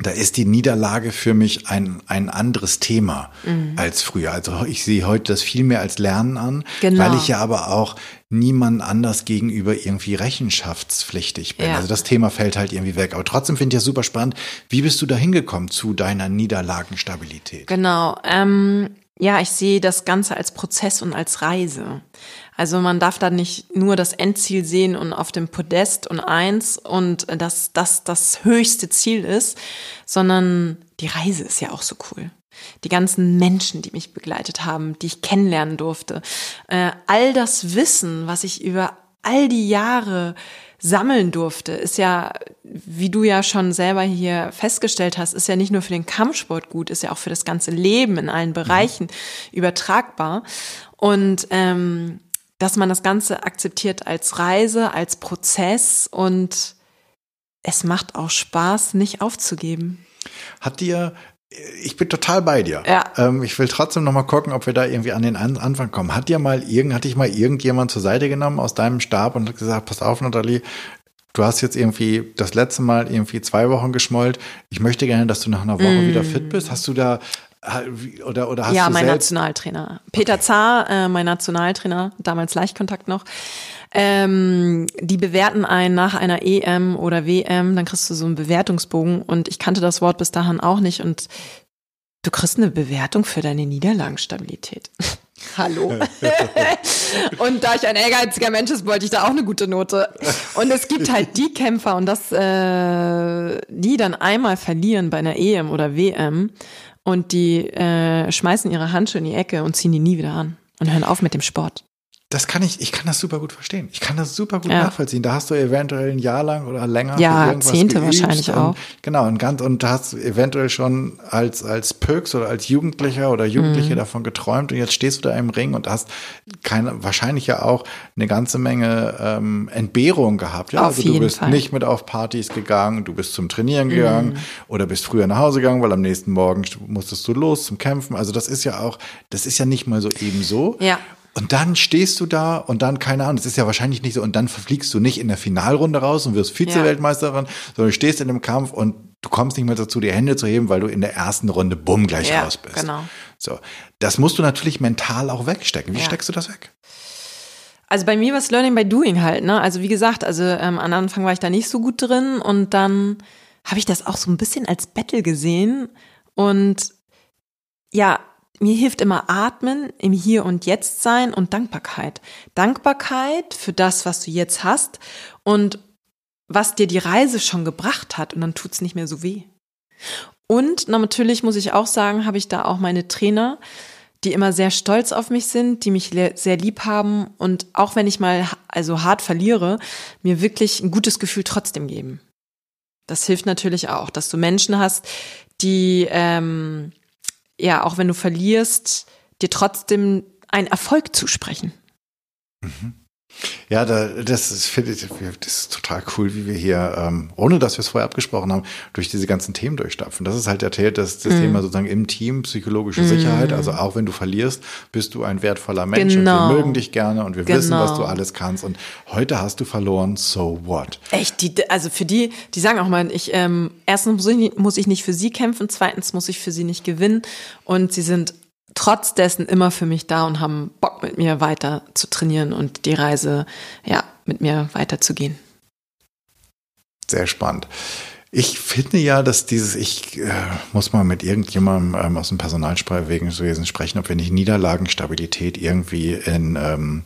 da ist die Niederlage für mich ein, ein anderes Thema Mhm. als früher. Also ich sehe heute das viel mehr als Lernen an, Genau. weil ich ja aber auch niemand anders gegenüber irgendwie rechenschaftspflichtig bin. Ja. Also das Thema fällt halt irgendwie weg. Aber trotzdem finde ich das super spannend. Wie bist du da hingekommen zu deiner Niederlagenstabilität? Genau. Ähm, ja, ich sehe das Ganze als Prozess und als Reise. Also man darf da nicht nur das Endziel sehen und auf dem Podest und eins und dass das das höchste Ziel ist, sondern die Reise ist ja auch so cool. Die ganzen Menschen, die mich begleitet haben, die ich kennenlernen durfte, äh, all das Wissen, was ich über all die Jahre sammeln durfte, ist ja, wie du ja schon selber hier festgestellt hast, ist ja nicht nur für den Kampfsport gut, ist ja auch für das ganze Leben in allen Bereichen übertragbar. Und ähm, dass man das Ganze akzeptiert als Reise, als Prozess und es macht auch Spaß, nicht aufzugeben. Hat dir, ich bin total bei dir. Ja. Ähm, ich will trotzdem noch mal gucken, ob wir da irgendwie an den An Anfang kommen. Hat dir mal irgend, hat dich mal irgendjemand zur Seite genommen aus deinem Stab und hat gesagt, pass auf, Nathalie, du hast jetzt irgendwie das letzte Mal irgendwie zwei Wochen geschmollt. Ich möchte gerne, dass du nach einer Woche wieder fit bist. Hast du da Oder, oder hast ja, du mein? Nationaltrainer. Peter okay. Zahr, äh, mein Nationaltrainer, damals Leichtkontakt noch. Ähm, die bewerten einen nach einer EM oder WM, dann kriegst du so einen Bewertungsbogen und ich kannte das Wort bis dahin auch nicht und du kriegst eine Bewertung für deine Niederlagenstabilität. Hallo. und da ich ein ehrgeiziger Mensch ist, wollte ich da auch eine gute Note. Und es gibt halt die Kämpfer und das, äh, die dann einmal verlieren bei einer EM oder WM und die äh, schmeißen ihre Handschuhe in die Ecke und ziehen die nie wieder an und hören auf mit dem Sport. Das kann ich, ich kann das super gut verstehen. Ich kann das super gut ja. nachvollziehen. Da hast du eventuell ein Jahr lang oder länger. Ja, Zehnte wahrscheinlich und, auch. Genau, und ganz, und da hast du eventuell schon als, als Pöks oder als Jugendlicher oder Jugendliche mhm. davon geträumt und jetzt stehst du da im Ring und hast keine, wahrscheinlich ja auch eine ganze Menge ähm, Entbehrung gehabt. Ja, auf also du bist Fall. nicht mit auf Partys gegangen, du bist zum Trainieren gegangen mhm. oder bist früher nach Hause gegangen, weil am nächsten Morgen musstest du los zum Kämpfen. Also das ist ja auch, das ist ja nicht mal so eben so. Ja. Und dann stehst du da und dann, keine Ahnung, das ist ja wahrscheinlich nicht so, und dann verfliegst du nicht in der Finalrunde raus und wirst Vize-Weltmeisterin, ja. sondern du stehst in dem Kampf und du kommst nicht mehr dazu, die Hände zu heben, weil du in der ersten Runde bumm gleich ja, raus bist. Genau. So. Das musst du natürlich mental auch wegstecken. Wie Ja. steckst du das weg? Also bei mir war es Learning by Doing halt, ne? Also wie gesagt, also ähm, am Anfang war ich da nicht so gut drin und dann habe ich das auch so ein bisschen als Battle gesehen und ja, mir hilft immer Atmen, im Hier und Jetzt sein und Dankbarkeit. Dankbarkeit für das, was du jetzt hast und was dir die Reise schon gebracht hat und dann tut's nicht mehr so weh. Und na, natürlich muss ich auch sagen, habe ich da auch meine Trainer, die immer sehr stolz auf mich sind, die mich sehr lieb haben und auch wenn ich mal also hart verliere, mir wirklich ein gutes Gefühl trotzdem geben. Das hilft natürlich auch, dass du Menschen hast, die ähm, ja auch wenn du verlierst, dir trotzdem einen Erfolg zusprechen. Ja, da, das ist, finde ich, das ist total cool, wie wir hier, ähm, ohne dass wir es vorher abgesprochen haben, durch diese ganzen Themen durchstapfen. Das ist halt der Teil, das, das Thema sozusagen im Team, psychologische Sicherheit. Also auch wenn du verlierst, bist du ein wertvoller Mensch Genau. und wir mögen dich gerne und wir wissen, Genau. was du alles kannst. Und heute hast du verloren, so what? Echt, die, also für die, die sagen auch mal, ich, ähm, erstens muss ich, muss ich nicht für sie kämpfen, zweitens muss ich für sie nicht gewinnen und sie sind trotz dessen immer für mich da und haben Bock mit mir weiter zu trainieren und die Reise, ja, mit mir weiterzugehen. Sehr spannend. Ich finde ja, dass dieses, ich äh, muss mal mit irgendjemandem ähm, aus dem Personalwesen sprechen, ob wir nicht Niederlagenstabilität irgendwie in, ähm,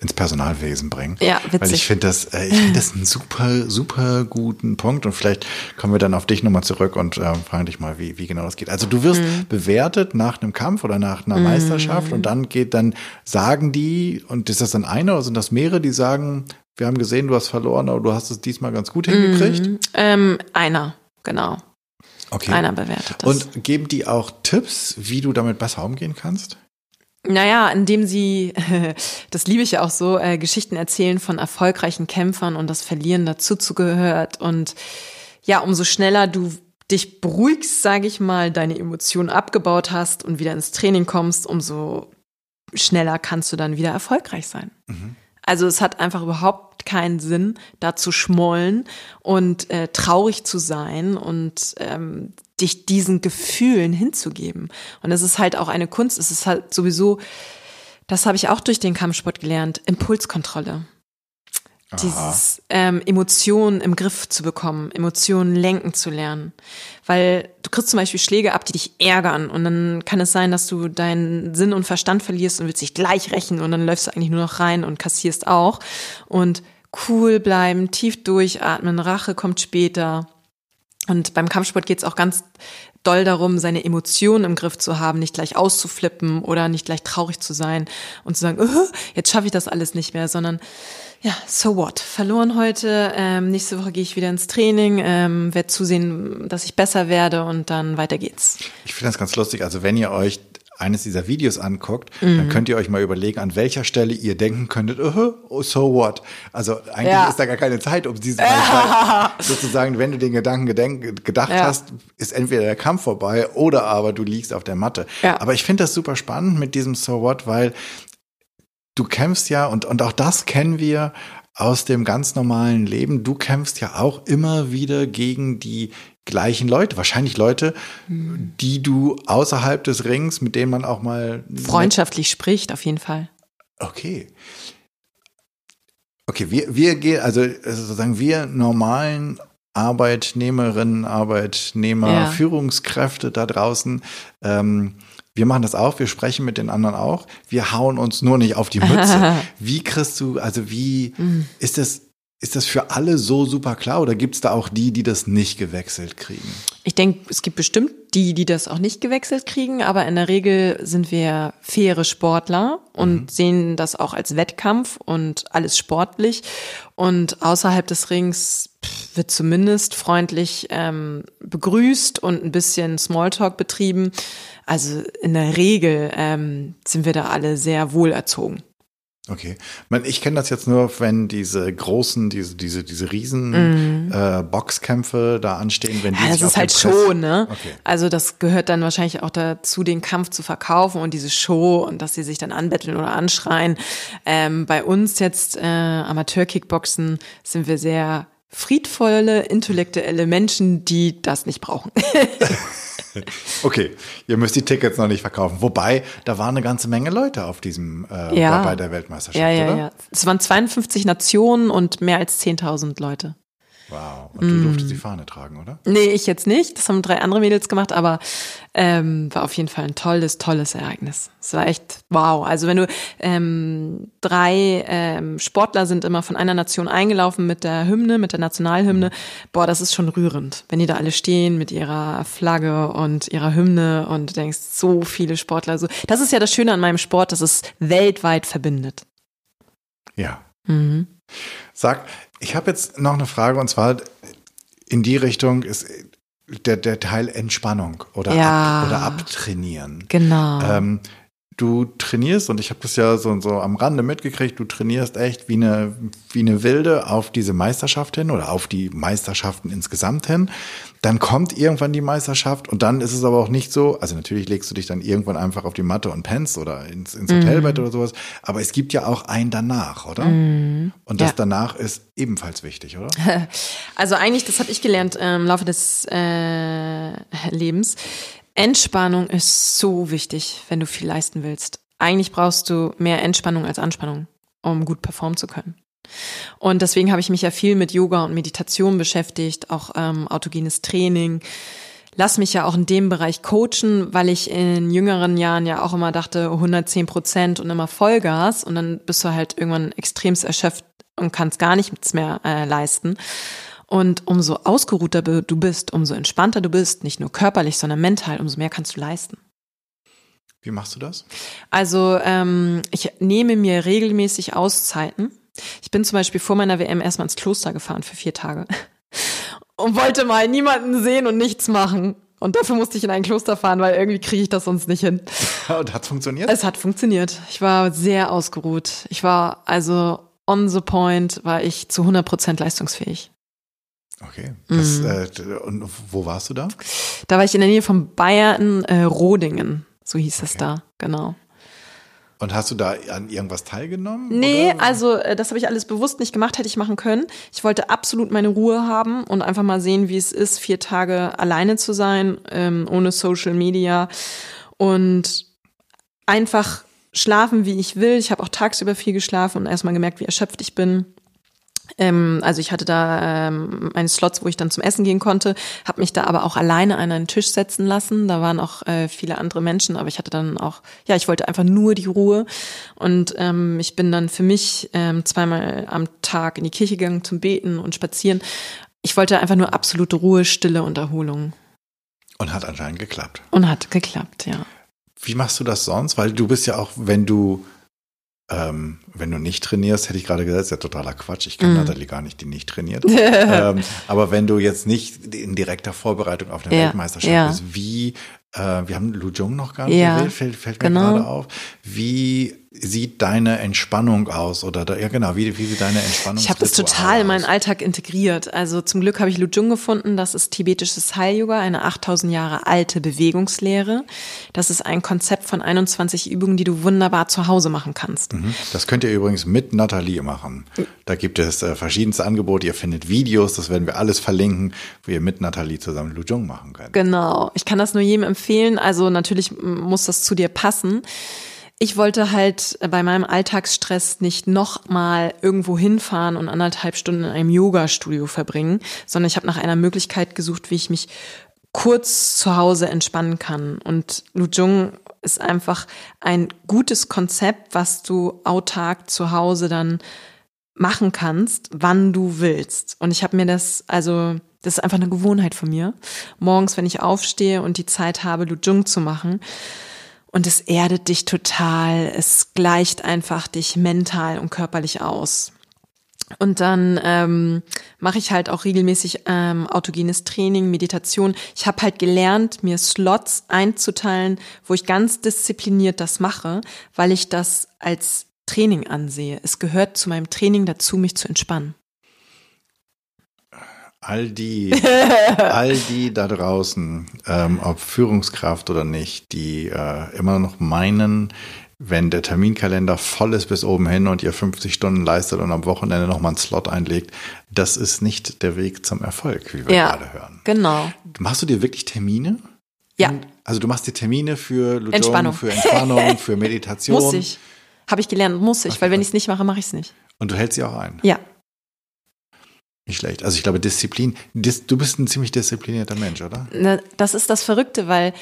ins Personalwesen bringen. Ja, witzig. Weil ich finde das, äh, ich finde das einen super, super guten Punkt und vielleicht kommen wir dann auf dich nochmal zurück und äh, fragen dich mal, wie, wie genau das geht. Also du wirst Mhm. bewertet nach einem Kampf oder nach einer Meisterschaft und dann geht, dann sagen die, und ist das dann einer oder sind das mehrere, die sagen, wir haben gesehen, du hast verloren, aber du hast es diesmal ganz gut hingekriegt? Ähm, einer, genau. Okay. Einer bewertet das. Und geben die auch Tipps, wie du damit besser umgehen kannst? Naja, indem sie, das liebe ich ja auch so, äh, Geschichten erzählen von erfolgreichen Kämpfern und das Verlieren dazu zugehört. Und ja, umso schneller du dich beruhigst, sage ich mal, deine Emotionen abgebaut hast und wieder ins Training kommst, umso schneller kannst du dann wieder erfolgreich sein. Also es hat einfach überhaupt keinen Sinn, da zu schmollen und äh, traurig zu sein und ähm, dich diesen Gefühlen hinzugeben. Und es ist halt auch eine Kunst, es ist halt sowieso, das habe ich auch durch den Kampfsport gelernt, Impulskontrolle. Dieses ähm, Emotionen im Griff zu bekommen, Emotionen lenken zu lernen. Weil du kriegst zum Beispiel Schläge ab, die dich ärgern und dann kann es sein, dass du deinen Sinn und Verstand verlierst und willst dich gleich rächen und dann läufst du eigentlich nur noch rein und kassierst auch. Und cool bleiben, tief durchatmen, Rache kommt später. Und beim Kampfsport geht es auch ganz doll darum, seine Emotionen im Griff zu haben, nicht gleich auszuflippen oder nicht gleich traurig zu sein und zu sagen, "Uh, jetzt schaffe ich das alles nicht mehr, sondern ja, so what? Verloren heute, ähm, nächste Woche gehe ich wieder ins Training, ähm, werde zusehen, dass ich besser werde und dann weiter geht's. Ich finde das ganz lustig. Also wenn ihr euch eines dieser Videos anguckt, Mhm. dann könnt ihr euch mal überlegen, an welcher Stelle ihr denken könntet, oh, so what? Also eigentlich Ja. ist da gar keine Zeit, um diese weil sozusagen, wenn du den Gedanken gedenk, gedacht Ja. hast, ist entweder der Kampf vorbei oder aber du liegst auf der Matte. Ja. Aber ich finde das super spannend mit diesem So what, weil du kämpfst ja und, und auch das kennen wir aus dem ganz normalen Leben. Du kämpfst ja auch immer wieder gegen die gleichen Leute, wahrscheinlich Leute, mhm. die du außerhalb des Rings, mit denen man auch mal freundschaftlich spricht, auf jeden Fall. Okay. Okay, wir, wir gehen, also, also sozusagen wir normalen Arbeitnehmerinnen, Arbeitnehmer, ja. Führungskräfte da draußen, ähm, wir machen das auch, wir sprechen mit den anderen auch, wir hauen uns nur nicht auf die Mütze. wie kriegst du, also wie mhm. ist das, ist das für alle so super klar oder gibt es da auch die, die das nicht gewechselt kriegen? Ich denke, es gibt bestimmt die, die das auch nicht gewechselt kriegen, aber in der Regel sind wir faire Sportler und mhm. sehen das auch als Wettkampf und alles sportlich. Und außerhalb des Rings wird zumindest freundlich ähm, begrüßt und ein bisschen Smalltalk betrieben. Also in der Regel ähm, sind wir da alle sehr wohlerzogen. Okay. Ich kenne das jetzt nur, wenn diese großen, diese, diese, diese riesen mm. äh, Boxkämpfe da anstehen, wenn die ja, das ist halt Show, ne? Okay. Also das gehört dann wahrscheinlich auch dazu, den Kampf zu verkaufen und diese Show und dass sie sich dann anbetteln oder anschreien. Ähm, bei uns jetzt äh, Amateur-Kickboxen sind wir sehr friedvolle, intellektuelle Menschen, die das nicht brauchen. okay, ihr müsst die Tickets noch nicht verkaufen. Wobei, da waren eine ganze Menge Leute auf diesem, äh, ja. bei der Weltmeisterschaft, ja, ja, oder? Ja, es waren 52 Nationen und mehr als 10.000 Leute. Wow. Und du mm. durftest die Fahne tragen, oder? Nee, ich jetzt nicht. Das haben drei andere Mädels gemacht, aber ähm, war auf jeden Fall ein tolles, tolles Ereignis. Es war echt wow. Also wenn du ähm, drei ähm, Sportler sind immer von einer Nation eingelaufen mit der Hymne, mit der Nationalhymne, boah, das ist schon rührend. Wenn die da alle stehen mit ihrer Flagge und ihrer Hymne und du denkst, so viele Sportler. So. Das ist ja das Schöne an meinem Sport, dass es weltweit verbindet. Ja. Mhm. Sag, ich habe jetzt noch eine Frage und zwar in die Richtung ist der, der Teil Entspannung oder, ja, ab, oder Abtrainieren. Genau. Ähm, du trainierst, und ich habe das ja so, so am Rande mitgekriegt, du trainierst echt wie eine, wie eine Wilde auf diese Meisterschaft hin oder auf die Meisterschaften insgesamt hin. Dann kommt irgendwann die Meisterschaft und dann ist es aber auch nicht so, also natürlich legst du dich dann irgendwann einfach auf die Matte und pennst oder ins, ins Hotelbett mm. oder sowas, aber es gibt ja auch ein danach, oder? Mm. Und das ja. danach ist ebenfalls wichtig, oder? Also eigentlich, das habe ich gelernt äh, im Laufe des äh, Lebens. Entspannung ist so wichtig, wenn du viel leisten willst. Eigentlich brauchst du mehr Entspannung als Anspannung, um gut performen zu können. Und deswegen habe ich mich ja viel mit Yoga und Meditation beschäftigt, auch ähm, autogenes Training. Lass mich ja auch in dem Bereich coachen, weil ich in jüngeren Jahren ja auch immer dachte, 110 Prozent und immer Vollgas und dann bist du halt irgendwann extremst erschöpft und kannst gar nichts mehr äh, leisten. Und umso ausgeruhter du bist, umso entspannter du bist, nicht nur körperlich, sondern mental, umso mehr kannst du leisten. Wie machst du das? Also ähm, ich nehme mir regelmäßig Auszeiten. Ich bin zum Beispiel vor meiner WM erstmal ins Kloster gefahren für vier Tage und wollte mal niemanden sehen und nichts machen. Und dafür musste ich in ein Kloster fahren, weil irgendwie kriege ich das sonst nicht hin. Und hat funktioniert? Es hat funktioniert. Ich war sehr ausgeruht. Ich war also on the point, war ich zu 100 Prozent leistungsfähig. Okay. Das, mhm. äh, und wo warst du da? Da war ich in der Nähe von Bayern, äh, Rodingen, so hieß okay. es da, genau. Und hast du da an irgendwas teilgenommen? Nee, oder? also äh, das habe ich alles bewusst nicht gemacht, hätte ich machen können. Ich wollte absolut meine Ruhe haben und einfach mal sehen, wie es ist, vier Tage alleine zu sein, ähm, ohne Social Media und einfach schlafen, wie ich will. Ich habe auch tagsüber viel geschlafen und erstmal gemerkt, wie erschöpft ich bin. Ähm, also ich hatte da ähm, meine Slots, wo ich dann zum Essen gehen konnte, habe mich da aber auch alleine an einen Tisch setzen lassen. Da waren auch äh, viele andere Menschen, aber ich hatte dann auch, ja, ich wollte einfach nur die Ruhe. Und ähm, ich bin dann für mich ähm, zweimal am Tag in die Kirche gegangen zum Beten und Spazieren. Ich wollte einfach nur absolute Ruhe, Stille und Erholung. Und hat anscheinend geklappt. Und hat geklappt, ja. Wie machst du das sonst? Weil du bist ja auch, wenn du ähm, wenn du nicht trainierst, hätte ich gerade gesagt, ist ja totaler Quatsch. Ich kenne mm. Natalie gar nicht, die nicht trainiert. ähm, aber wenn du jetzt nicht in direkter Vorbereitung auf eine ja, Weltmeisterschaft ja. bist, wie, äh, wir haben Lu Jung noch gar nicht ja, gewählt, fällt, fällt mir genau. gerade auf, wie sieht deine Entspannung aus? Oder da, ja genau, wie, wie sieht deine Entspannung Ich habe das total in meinen Alltag integriert. Also zum Glück habe ich Lujung gefunden. Das ist tibetisches Heil-Yoga, eine 8000 Jahre alte Bewegungslehre. Das ist ein Konzept von 21 Übungen, die du wunderbar zu Hause machen kannst. Mhm. Das könnt ihr übrigens mit Nathalie machen. Da gibt es äh, verschiedenste Angebote. Ihr findet Videos, das werden wir alles verlinken, wo ihr mit Nathalie zusammen Lujung machen könnt. Genau. Ich kann das nur jedem empfehlen. Also natürlich muss das zu dir passen. Ich wollte halt bei meinem Alltagsstress nicht nochmal irgendwo hinfahren und anderthalb Stunden in einem Yoga-Studio verbringen, sondern ich habe nach einer Möglichkeit gesucht, wie ich mich kurz zu Hause entspannen kann. Und Lujung ist einfach ein gutes Konzept, was du autark zu Hause dann machen kannst, wann du willst. Und ich habe mir das, also das ist einfach eine Gewohnheit von mir. Morgens, wenn ich aufstehe und die Zeit habe, Lujung zu machen, und es erdet dich total, es gleicht einfach dich mental und körperlich aus. Und dann ähm, mache ich halt auch regelmäßig ähm, autogenes Training, Meditation. Ich habe halt gelernt, mir Slots einzuteilen, wo ich ganz diszipliniert das mache, weil ich das als Training ansehe. Es gehört zu meinem Training dazu, mich zu entspannen all die, all die da draußen, ähm, ob Führungskraft oder nicht, die äh, immer noch meinen, wenn der Terminkalender voll ist bis oben hin und ihr 50 Stunden leistet und am Wochenende nochmal einen Slot einlegt, das ist nicht der Weg zum Erfolg, wie wir ja, gerade hören. Genau. Machst du dir wirklich Termine? Ja. Also du machst dir Termine für Lujong, Entspannung. für Entspannung, für Meditation. Muss ich. Habe ich gelernt, muss ich, okay. weil wenn ich es nicht mache, mache ich es nicht. Und du hältst sie auch ein? Ja. Nicht schlecht. Also ich glaube, Disziplin, dis, du bist ein ziemlich disziplinierter Mensch, oder? Na, das ist das Verrückte, weil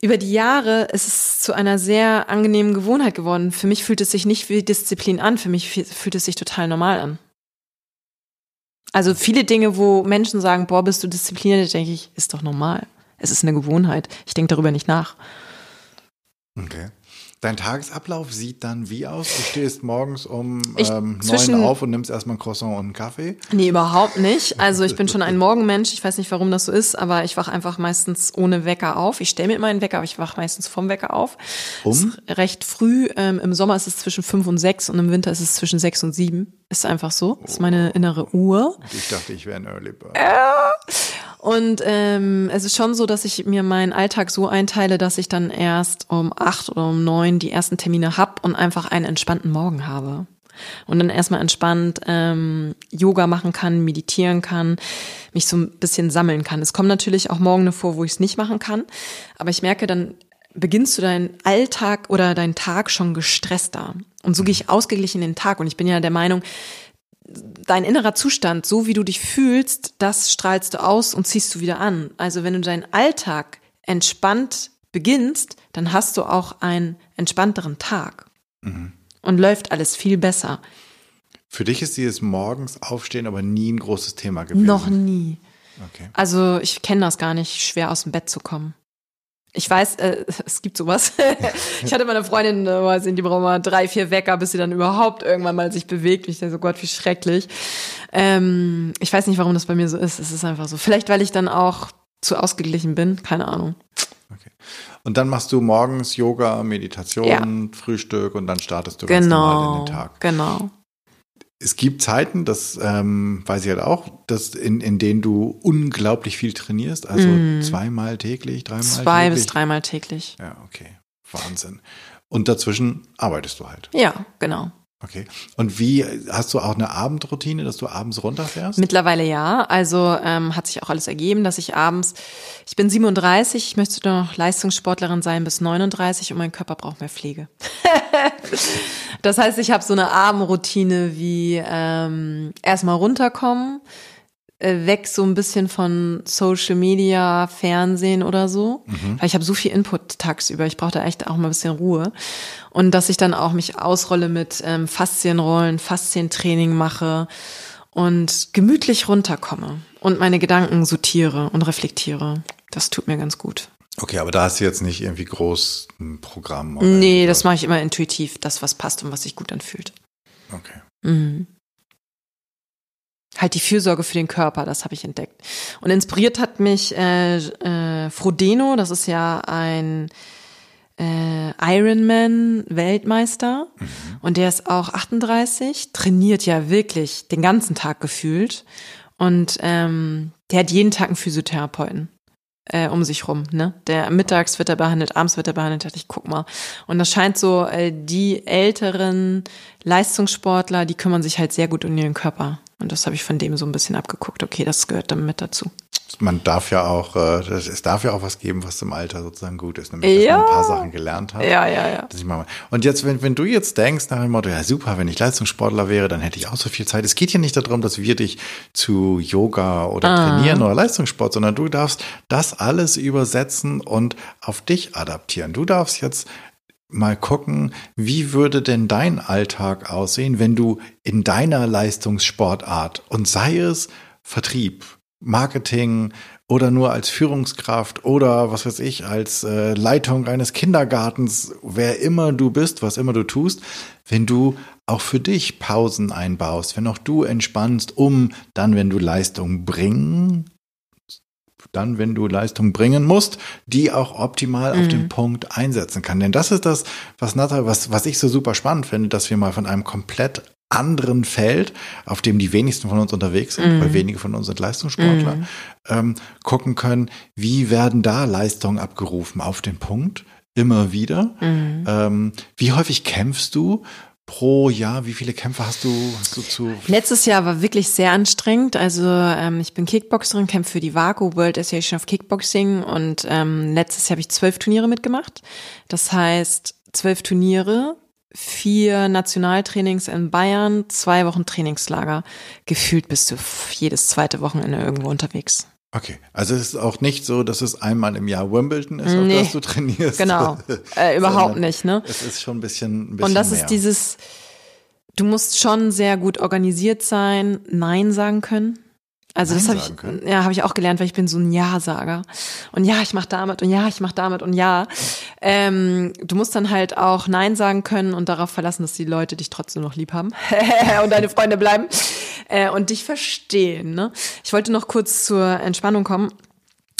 über die Jahre ist es zu einer sehr angenehmen Gewohnheit geworden. Für mich fühlt es sich nicht wie Disziplin an, für mich fühlt es sich total normal an. Also viele Dinge, wo Menschen sagen, boah, bist du diszipliniert, denke ich, ist doch normal. Es ist eine Gewohnheit. Ich denke darüber nicht nach. Okay. Dein Tagesablauf sieht dann wie aus? Du stehst morgens um ähm, neun auf und nimmst erstmal ein Croissant und einen Kaffee? Nee, überhaupt nicht. Also ich bin schon ein Morgenmensch. Ich weiß nicht, warum das so ist, aber ich wache einfach meistens ohne Wecker auf. Ich stelle mir immer einen Wecker, aber ich wache meistens vom Wecker auf. Um? recht früh. Ähm, Im Sommer ist es zwischen fünf und sechs und im Winter ist es zwischen sechs und sieben. Ist einfach so. Das ist meine innere Uhr. Ich dachte, ich wäre ein Early Bird. Ja. Und ähm, es ist schon so, dass ich mir meinen Alltag so einteile, dass ich dann erst um acht oder um neun die ersten Termine hab und einfach einen entspannten Morgen habe. Und dann erstmal entspannt ähm, Yoga machen kann, meditieren kann, mich so ein bisschen sammeln kann. Es kommen natürlich auch Morgen vor, wo ich es nicht machen kann. Aber ich merke, dann beginnst du deinen Alltag oder deinen Tag schon gestresster. Und so gehe ich ausgeglichen in den Tag. Und ich bin ja der Meinung, dein innerer Zustand, so wie du dich fühlst, das strahlst du aus und ziehst du wieder an. Also wenn du deinen Alltag entspannt beginnst, dann hast du auch einen entspannteren Tag. Mhm. Und läuft alles viel besser. Für dich ist dieses morgens aufstehen aber nie ein großes Thema gewesen. Noch nie. Okay. Also ich kenne das gar nicht, schwer aus dem Bett zu kommen. Ich weiß, äh, es gibt sowas. ich hatte meine Freundin, äh, weiß nicht, die braucht mal drei, vier Wecker, bis sie dann überhaupt irgendwann mal sich bewegt. Ich denke so, Gott, wie schrecklich. Ähm, ich weiß nicht, warum das bei mir so ist. Es ist einfach so. Vielleicht, weil ich dann auch zu ausgeglichen bin. Keine Ahnung. Okay. Und dann machst du morgens Yoga, Meditation, ja. Frühstück und dann startest du ganz genau, normal in den Tag. Genau es gibt Zeiten, das ähm, weiß ich halt auch, dass in, in denen du unglaublich viel trainierst, also mm. zweimal täglich, dreimal Zwei täglich. Zwei bis dreimal täglich. Ja, okay. Wahnsinn. Und dazwischen arbeitest du halt. Ja, genau. Okay. Und wie hast du auch eine Abendroutine, dass du abends runterfährst? Mittlerweile ja. Also ähm, hat sich auch alles ergeben, dass ich abends, ich bin 37, ich möchte noch Leistungssportlerin sein bis 39 und mein Körper braucht mehr Pflege. das heißt, ich habe so eine Abendroutine wie ähm, erstmal runterkommen, weg so ein bisschen von Social Media, Fernsehen oder so, mhm. weil ich habe so viel Input tagsüber. Ich brauche da echt auch mal ein bisschen Ruhe und dass ich dann auch mich ausrolle mit ähm, Faszienrollen, Faszientraining mache und gemütlich runterkomme und meine Gedanken sortiere und reflektiere. Das tut mir ganz gut. Okay, aber da hast du jetzt nicht irgendwie groß ein Programm. Oder nee, das mache ich immer intuitiv, das, was passt und was sich gut anfühlt. Okay. Mhm halt die Fürsorge für den Körper, das habe ich entdeckt. Und inspiriert hat mich äh, äh, Frodeno, das ist ja ein äh, Ironman Weltmeister mhm. und der ist auch 38, trainiert ja wirklich den ganzen Tag gefühlt und ähm, der hat jeden Tag einen Physiotherapeuten äh, um sich rum. Ne? Der mittags wird er behandelt, abends wird er behandelt. Dachte ich, guck mal. Und das scheint so, äh, die älteren Leistungssportler, die kümmern sich halt sehr gut um ihren Körper. Und das habe ich von dem so ein bisschen abgeguckt. Okay, das gehört dann mit dazu man darf ja auch, äh, es darf ja auch was geben, was im Alter sozusagen gut ist, nämlich dass ja. man ein paar Sachen gelernt hat. Ja, ja, ja. Und jetzt, wenn, wenn du jetzt denkst nach dem Motto, ja super, wenn ich Leistungssportler wäre, dann hätte ich auch so viel Zeit. Es geht ja nicht darum, dass wir dich zu Yoga oder ah. Trainieren oder Leistungssport, sondern du darfst das alles übersetzen und auf dich adaptieren. Du darfst jetzt mal gucken, wie würde denn dein Alltag aussehen, wenn du in deiner Leistungssportart und sei es Vertrieb, Marketing oder nur als Führungskraft oder was weiß ich, als äh, Leitung eines Kindergartens, wer immer du bist, was immer du tust, wenn du auch für dich Pausen einbaust, wenn auch du entspannst, um dann, wenn du Leistung bringen, dann, wenn du Leistung bringen musst, die auch optimal mhm. auf den mhm. Punkt einsetzen kann. Denn das ist das, was Nata, was, was ich so super spannend finde, dass wir mal von einem komplett anderen Feld, auf dem die wenigsten von uns unterwegs sind, mm. weil wenige von uns sind Leistungssportler, mm. ähm, gucken können, wie werden da Leistungen abgerufen auf den Punkt, immer wieder. Mm. Ähm, wie häufig kämpfst du? Pro Jahr, wie viele Kämpfe hast du, hast du zu? Letztes Jahr war wirklich sehr anstrengend. Also ähm, ich bin Kickboxerin, kämpfe für die WAGO, World Association of Kickboxing und ähm, letztes Jahr habe ich zwölf Turniere mitgemacht. Das heißt, zwölf Turniere, vier Nationaltrainings in Bayern, zwei Wochen Trainingslager. Gefühlt bist du jedes zweite Wochenende irgendwo unterwegs. Okay, also es ist auch nicht so, dass es einmal im Jahr Wimbledon ist, nee, auf das du trainierst. Genau, äh, überhaupt nicht. Ne? Es ist schon ein bisschen, ein bisschen Und das mehr. ist dieses, du musst schon sehr gut organisiert sein, Nein sagen können. Also Nein das habe ich, ja, habe ich auch gelernt, weil ich bin so ein Ja-Sager. Und ja, ich mache damit und ja, ich mache damit und ja. Ähm, du musst dann halt auch Nein sagen können und darauf verlassen, dass die Leute dich trotzdem noch lieb haben und deine Freunde bleiben äh, und dich verstehen. Ne? Ich wollte noch kurz zur Entspannung kommen.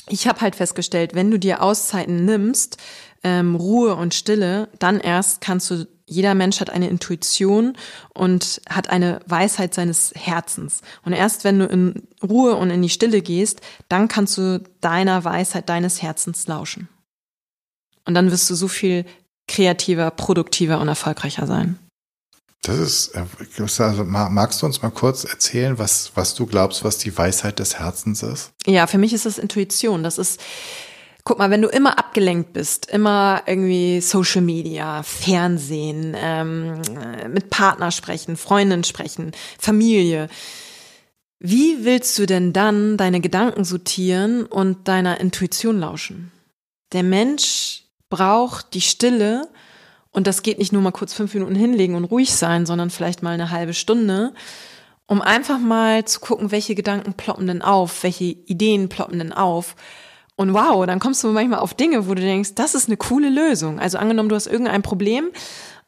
Ich habe halt festgestellt, wenn du dir Auszeiten nimmst, ähm, Ruhe und Stille, dann erst kannst du jeder Mensch hat eine Intuition und hat eine Weisheit seines Herzens. Und erst wenn du in Ruhe und in die Stille gehst, dann kannst du deiner Weisheit deines Herzens lauschen. Und dann wirst du so viel kreativer, produktiver und erfolgreicher sein. Das ist, äh, also, magst du uns mal kurz erzählen, was, was du glaubst, was die Weisheit des Herzens ist? Ja, für mich ist das Intuition. Das ist, Guck mal, wenn du immer abgelenkt bist, immer irgendwie Social Media, Fernsehen, ähm, mit Partner sprechen, Freundin sprechen, Familie, wie willst du denn dann deine Gedanken sortieren und deiner Intuition lauschen? Der Mensch braucht die Stille und das geht nicht nur mal kurz fünf Minuten hinlegen und ruhig sein, sondern vielleicht mal eine halbe Stunde, um einfach mal zu gucken, welche Gedanken ploppen denn auf, welche Ideen ploppen denn auf und wow, dann kommst du manchmal auf Dinge, wo du denkst, das ist eine coole Lösung. Also angenommen, du hast irgendein Problem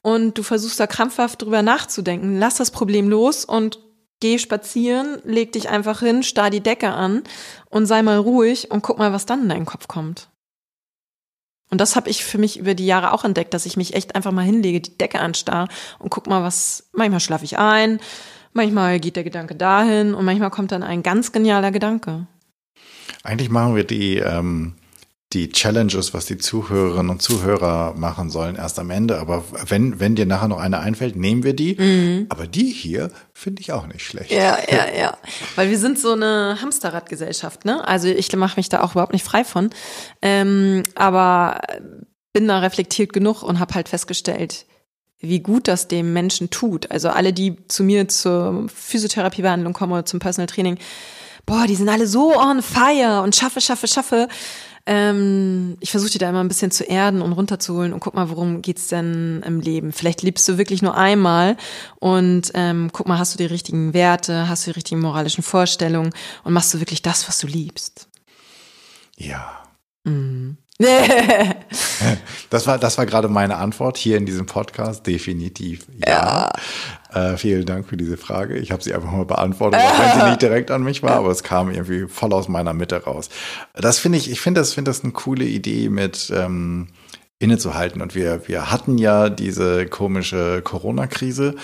und du versuchst da krampfhaft drüber nachzudenken, lass das Problem los und geh spazieren, leg dich einfach hin, starr die Decke an und sei mal ruhig und guck mal, was dann in deinen Kopf kommt. Und das habe ich für mich über die Jahre auch entdeckt, dass ich mich echt einfach mal hinlege, die Decke anstarr und guck mal, was, manchmal schlafe ich ein, manchmal geht der Gedanke dahin und manchmal kommt dann ein ganz genialer Gedanke. Eigentlich machen wir die, ähm, die Challenges, was die Zuhörerinnen und Zuhörer machen sollen, erst am Ende. Aber wenn, wenn dir nachher noch eine einfällt, nehmen wir die. Mhm. Aber die hier finde ich auch nicht schlecht. Ja, ja, ja. Weil wir sind so eine Hamsterradgesellschaft, ne? Also ich mache mich da auch überhaupt nicht frei von. Ähm, aber bin da reflektiert genug und habe halt festgestellt, wie gut das dem Menschen tut. Also alle, die zu mir zur Physiotherapiebehandlung kommen oder zum Personal Training, boah, die sind alle so on fire und schaffe, schaffe, schaffe. Ähm, ich versuche die da immer ein bisschen zu erden und runterzuholen und guck mal, worum geht's denn im Leben? Vielleicht lebst du wirklich nur einmal und ähm, guck mal, hast du die richtigen Werte, hast du die richtigen moralischen Vorstellungen und machst du wirklich das, was du liebst? Ja. Mhm. das war, das war gerade meine Antwort hier in diesem Podcast. Definitiv ja. ja. Äh, vielen Dank für diese Frage. Ich habe sie einfach mal beantwortet, auch wenn sie nicht direkt an mich war, aber es kam irgendwie voll aus meiner Mitte raus. Das finde ich, ich finde das, finde das eine coole Idee mit, ähm, innezuhalten. Und wir, wir hatten ja diese komische Corona-Krise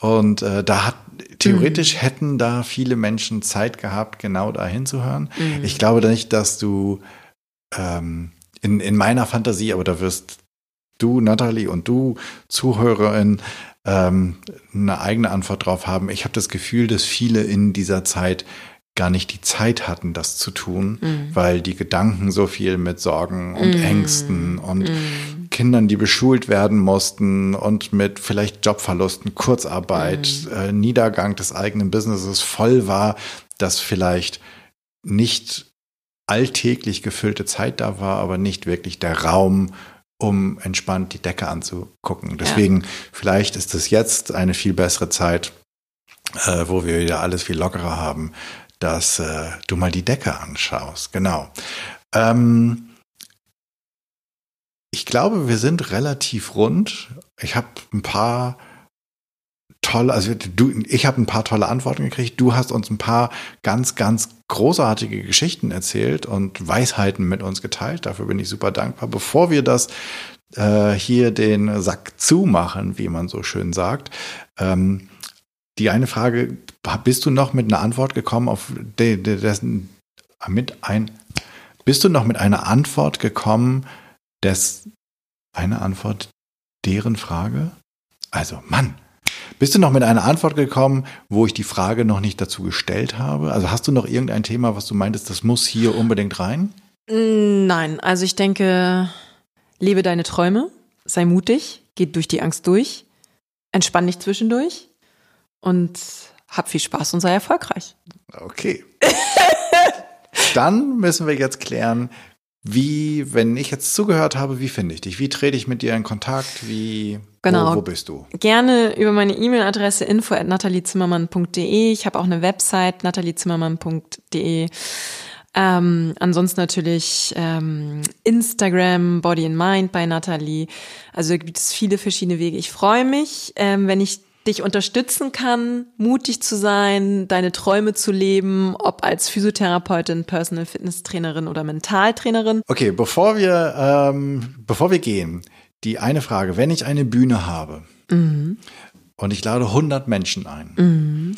und äh, da hat theoretisch mhm. hätten da viele Menschen Zeit gehabt, genau da hinzuhören. Mhm. Ich glaube nicht, dass du ähm, in, in meiner Fantasie, aber da wirst du, Natalie, und du, Zuhörerin, ähm, eine eigene Antwort drauf haben. Ich habe das Gefühl, dass viele in dieser Zeit gar nicht die Zeit hatten, das zu tun, mhm. weil die Gedanken so viel mit Sorgen und mhm. Ängsten und mhm. Kindern, die beschult werden mussten und mit vielleicht Jobverlusten, Kurzarbeit, mhm. äh, Niedergang des eigenen Businesses voll war, dass vielleicht nicht alltäglich gefüllte Zeit da war, aber nicht wirklich der Raum, um entspannt die Decke anzugucken. Deswegen, ja. vielleicht ist es jetzt eine viel bessere Zeit, äh, wo wir wieder alles viel lockerer haben, dass äh, du mal die Decke anschaust. Genau. Ähm, ich glaube, wir sind relativ rund. Ich habe ein paar tolle, also du, ich habe ein paar tolle Antworten gekriegt. Du hast uns ein paar ganz, ganz großartige Geschichten erzählt und Weisheiten mit uns geteilt. Dafür bin ich super dankbar. Bevor wir das äh, hier den Sack zumachen, wie man so schön sagt, ähm, die eine Frage, bist du noch mit einer Antwort gekommen auf de, de, dessen, mit ein, bist du noch mit einer Antwort gekommen, des, eine Antwort deren Frage? Also, Mann, bist du noch mit einer Antwort gekommen, wo ich die Frage noch nicht dazu gestellt habe? Also hast du noch irgendein Thema, was du meintest, das muss hier unbedingt rein? Nein, also ich denke, lebe deine Träume, sei mutig, geht durch die Angst durch, entspann dich zwischendurch und hab viel Spaß und sei erfolgreich. Okay. Dann müssen wir jetzt klären, wie, wenn ich jetzt zugehört habe, wie finde ich dich? Wie trete ich mit dir in Kontakt? Wie, genau. wo, wo bist du? Gerne über meine E-Mail-Adresse info at nataliezimmermann.de. Ich habe auch eine Website nataliezimmermann.de. Ähm, ansonsten natürlich ähm, Instagram, Body and Mind bei Nathalie. Also gibt es viele verschiedene Wege. Ich freue mich, ähm, wenn ich dich unterstützen kann, mutig zu sein, deine Träume zu leben, ob als Physiotherapeutin, Personal Fitness Trainerin oder Mentaltrainerin. Okay, bevor wir, ähm, bevor wir gehen, die eine Frage, wenn ich eine Bühne habe mhm. und ich lade 100 Menschen ein, mhm.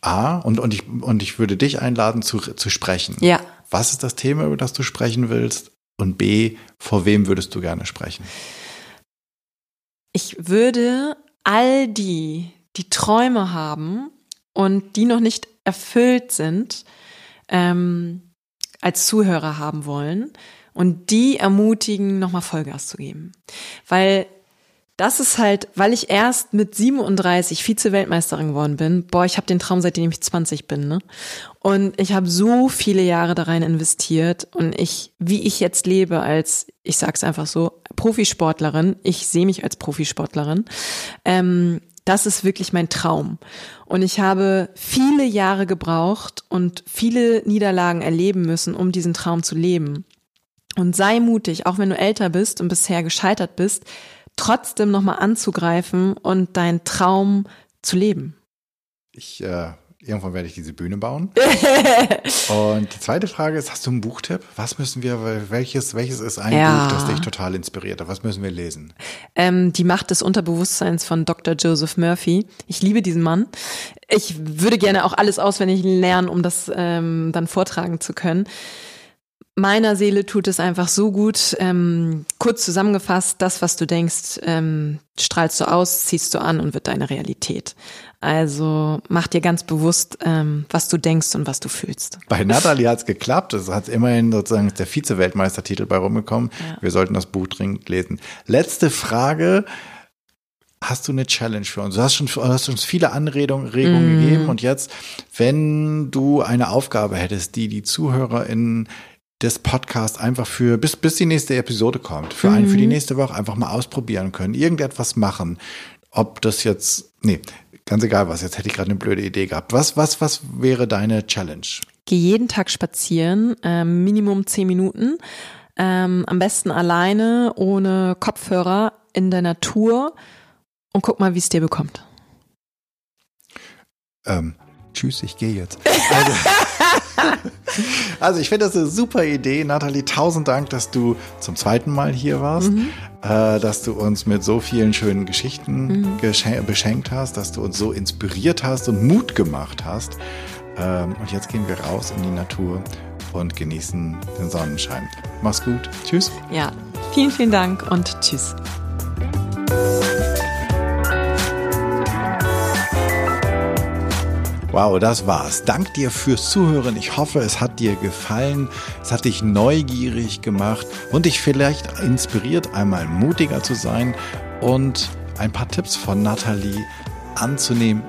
A, und, und, ich, und ich würde dich einladen zu, zu sprechen. Ja. Was ist das Thema, über das du sprechen willst? Und B, vor wem würdest du gerne sprechen? Ich würde all die, die Träume haben und die noch nicht erfüllt sind, ähm, als Zuhörer haben wollen und die ermutigen, nochmal Vollgas zu geben. Weil das ist halt, weil ich erst mit 37 Vize-Weltmeisterin geworden bin. Boah, ich habe den Traum, seitdem ich 20 bin. Ne? Und ich habe so viele Jahre da rein investiert. Und ich, wie ich jetzt lebe als, ich sag's einfach so, Profisportlerin, ich sehe mich als Profisportlerin, ähm, das ist wirklich mein Traum. Und ich habe viele Jahre gebraucht und viele Niederlagen erleben müssen, um diesen Traum zu leben. Und sei mutig, auch wenn du älter bist und bisher gescheitert bist, trotzdem nochmal anzugreifen und deinen Traum zu leben? Ich, äh, irgendwann werde ich diese Bühne bauen. und die zweite Frage ist, hast du einen Buchtipp? Was müssen wir, welches, welches ist ein ja. Buch, das dich total inspiriert hat? Was müssen wir lesen? Ähm, die Macht des Unterbewusstseins von Dr. Joseph Murphy. Ich liebe diesen Mann. Ich würde gerne auch alles auswendig lernen, um das ähm, dann vortragen zu können meiner Seele tut es einfach so gut. Ähm, kurz zusammengefasst, das, was du denkst, ähm, strahlst du aus, ziehst du an und wird deine Realität. Also mach dir ganz bewusst, ähm, was du denkst und was du fühlst. Bei Natalie hat es geklappt. Es hat immerhin sozusagen der Vize-Weltmeistertitel bei rumgekommen. Ja. Wir sollten das Buch dringend lesen. Letzte Frage. Hast du eine Challenge für uns? Du hast schon, hast uns viele Anregungen mm. gegeben und jetzt, wenn du eine Aufgabe hättest, die die ZuhörerInnen des Podcasts einfach für, bis, bis die nächste Episode kommt, für einen, für die mhm. nächste Woche einfach mal ausprobieren können, irgendetwas machen. Ob das jetzt, nee, ganz egal was, jetzt hätte ich gerade eine blöde Idee gehabt. Was, was, was wäre deine Challenge? Geh jeden Tag spazieren, ähm, Minimum zehn Minuten, ähm, am besten alleine, ohne Kopfhörer, in der Natur und guck mal, wie es dir bekommt. Ähm, tschüss, ich gehe jetzt. Also, also ich finde das eine super Idee. Nathalie, tausend Dank, dass du zum zweiten Mal hier warst, mhm. äh, dass du uns mit so vielen schönen Geschichten mhm. beschenkt hast, dass du uns so inspiriert hast und Mut gemacht hast. Ähm, und jetzt gehen wir raus in die Natur und genießen den Sonnenschein. Mach's gut. Tschüss. Ja, vielen, vielen Dank und tschüss. Wow, das war's. Dank dir fürs Zuhören. Ich hoffe, es hat dir gefallen. Es hat dich neugierig gemacht und dich vielleicht inspiriert, einmal mutiger zu sein und ein paar Tipps von Nathalie anzunehmen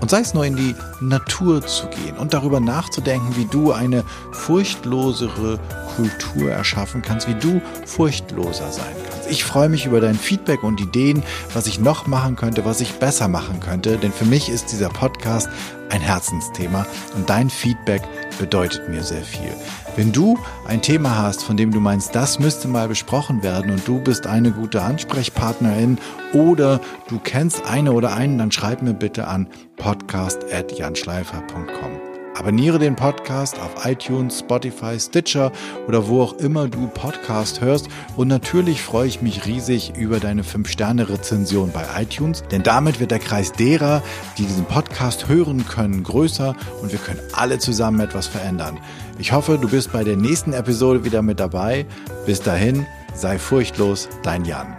und sei es nur in die Natur zu gehen und darüber nachzudenken, wie du eine furchtlosere Kultur erschaffen kannst, wie du furchtloser sein kannst. Ich freue mich über dein Feedback und Ideen, was ich noch machen könnte, was ich besser machen könnte, denn für mich ist dieser Podcast ein Herzensthema und dein Feedback bedeutet mir sehr viel. Wenn du ein Thema hast, von dem du meinst, das müsste mal besprochen werden und du bist eine gute Ansprechpartnerin oder du kennst eine oder einen, dann schreib mir bitte an podcast.janschleifer.com. Abonniere den Podcast auf iTunes, Spotify, Stitcher oder wo auch immer du Podcast hörst. Und natürlich freue ich mich riesig über deine 5-Sterne-Rezension bei iTunes, denn damit wird der Kreis derer, die diesen Podcast hören können, größer und wir können alle zusammen etwas verändern. Ich hoffe, du bist bei der nächsten Episode wieder mit dabei. Bis dahin, sei furchtlos, dein Jan.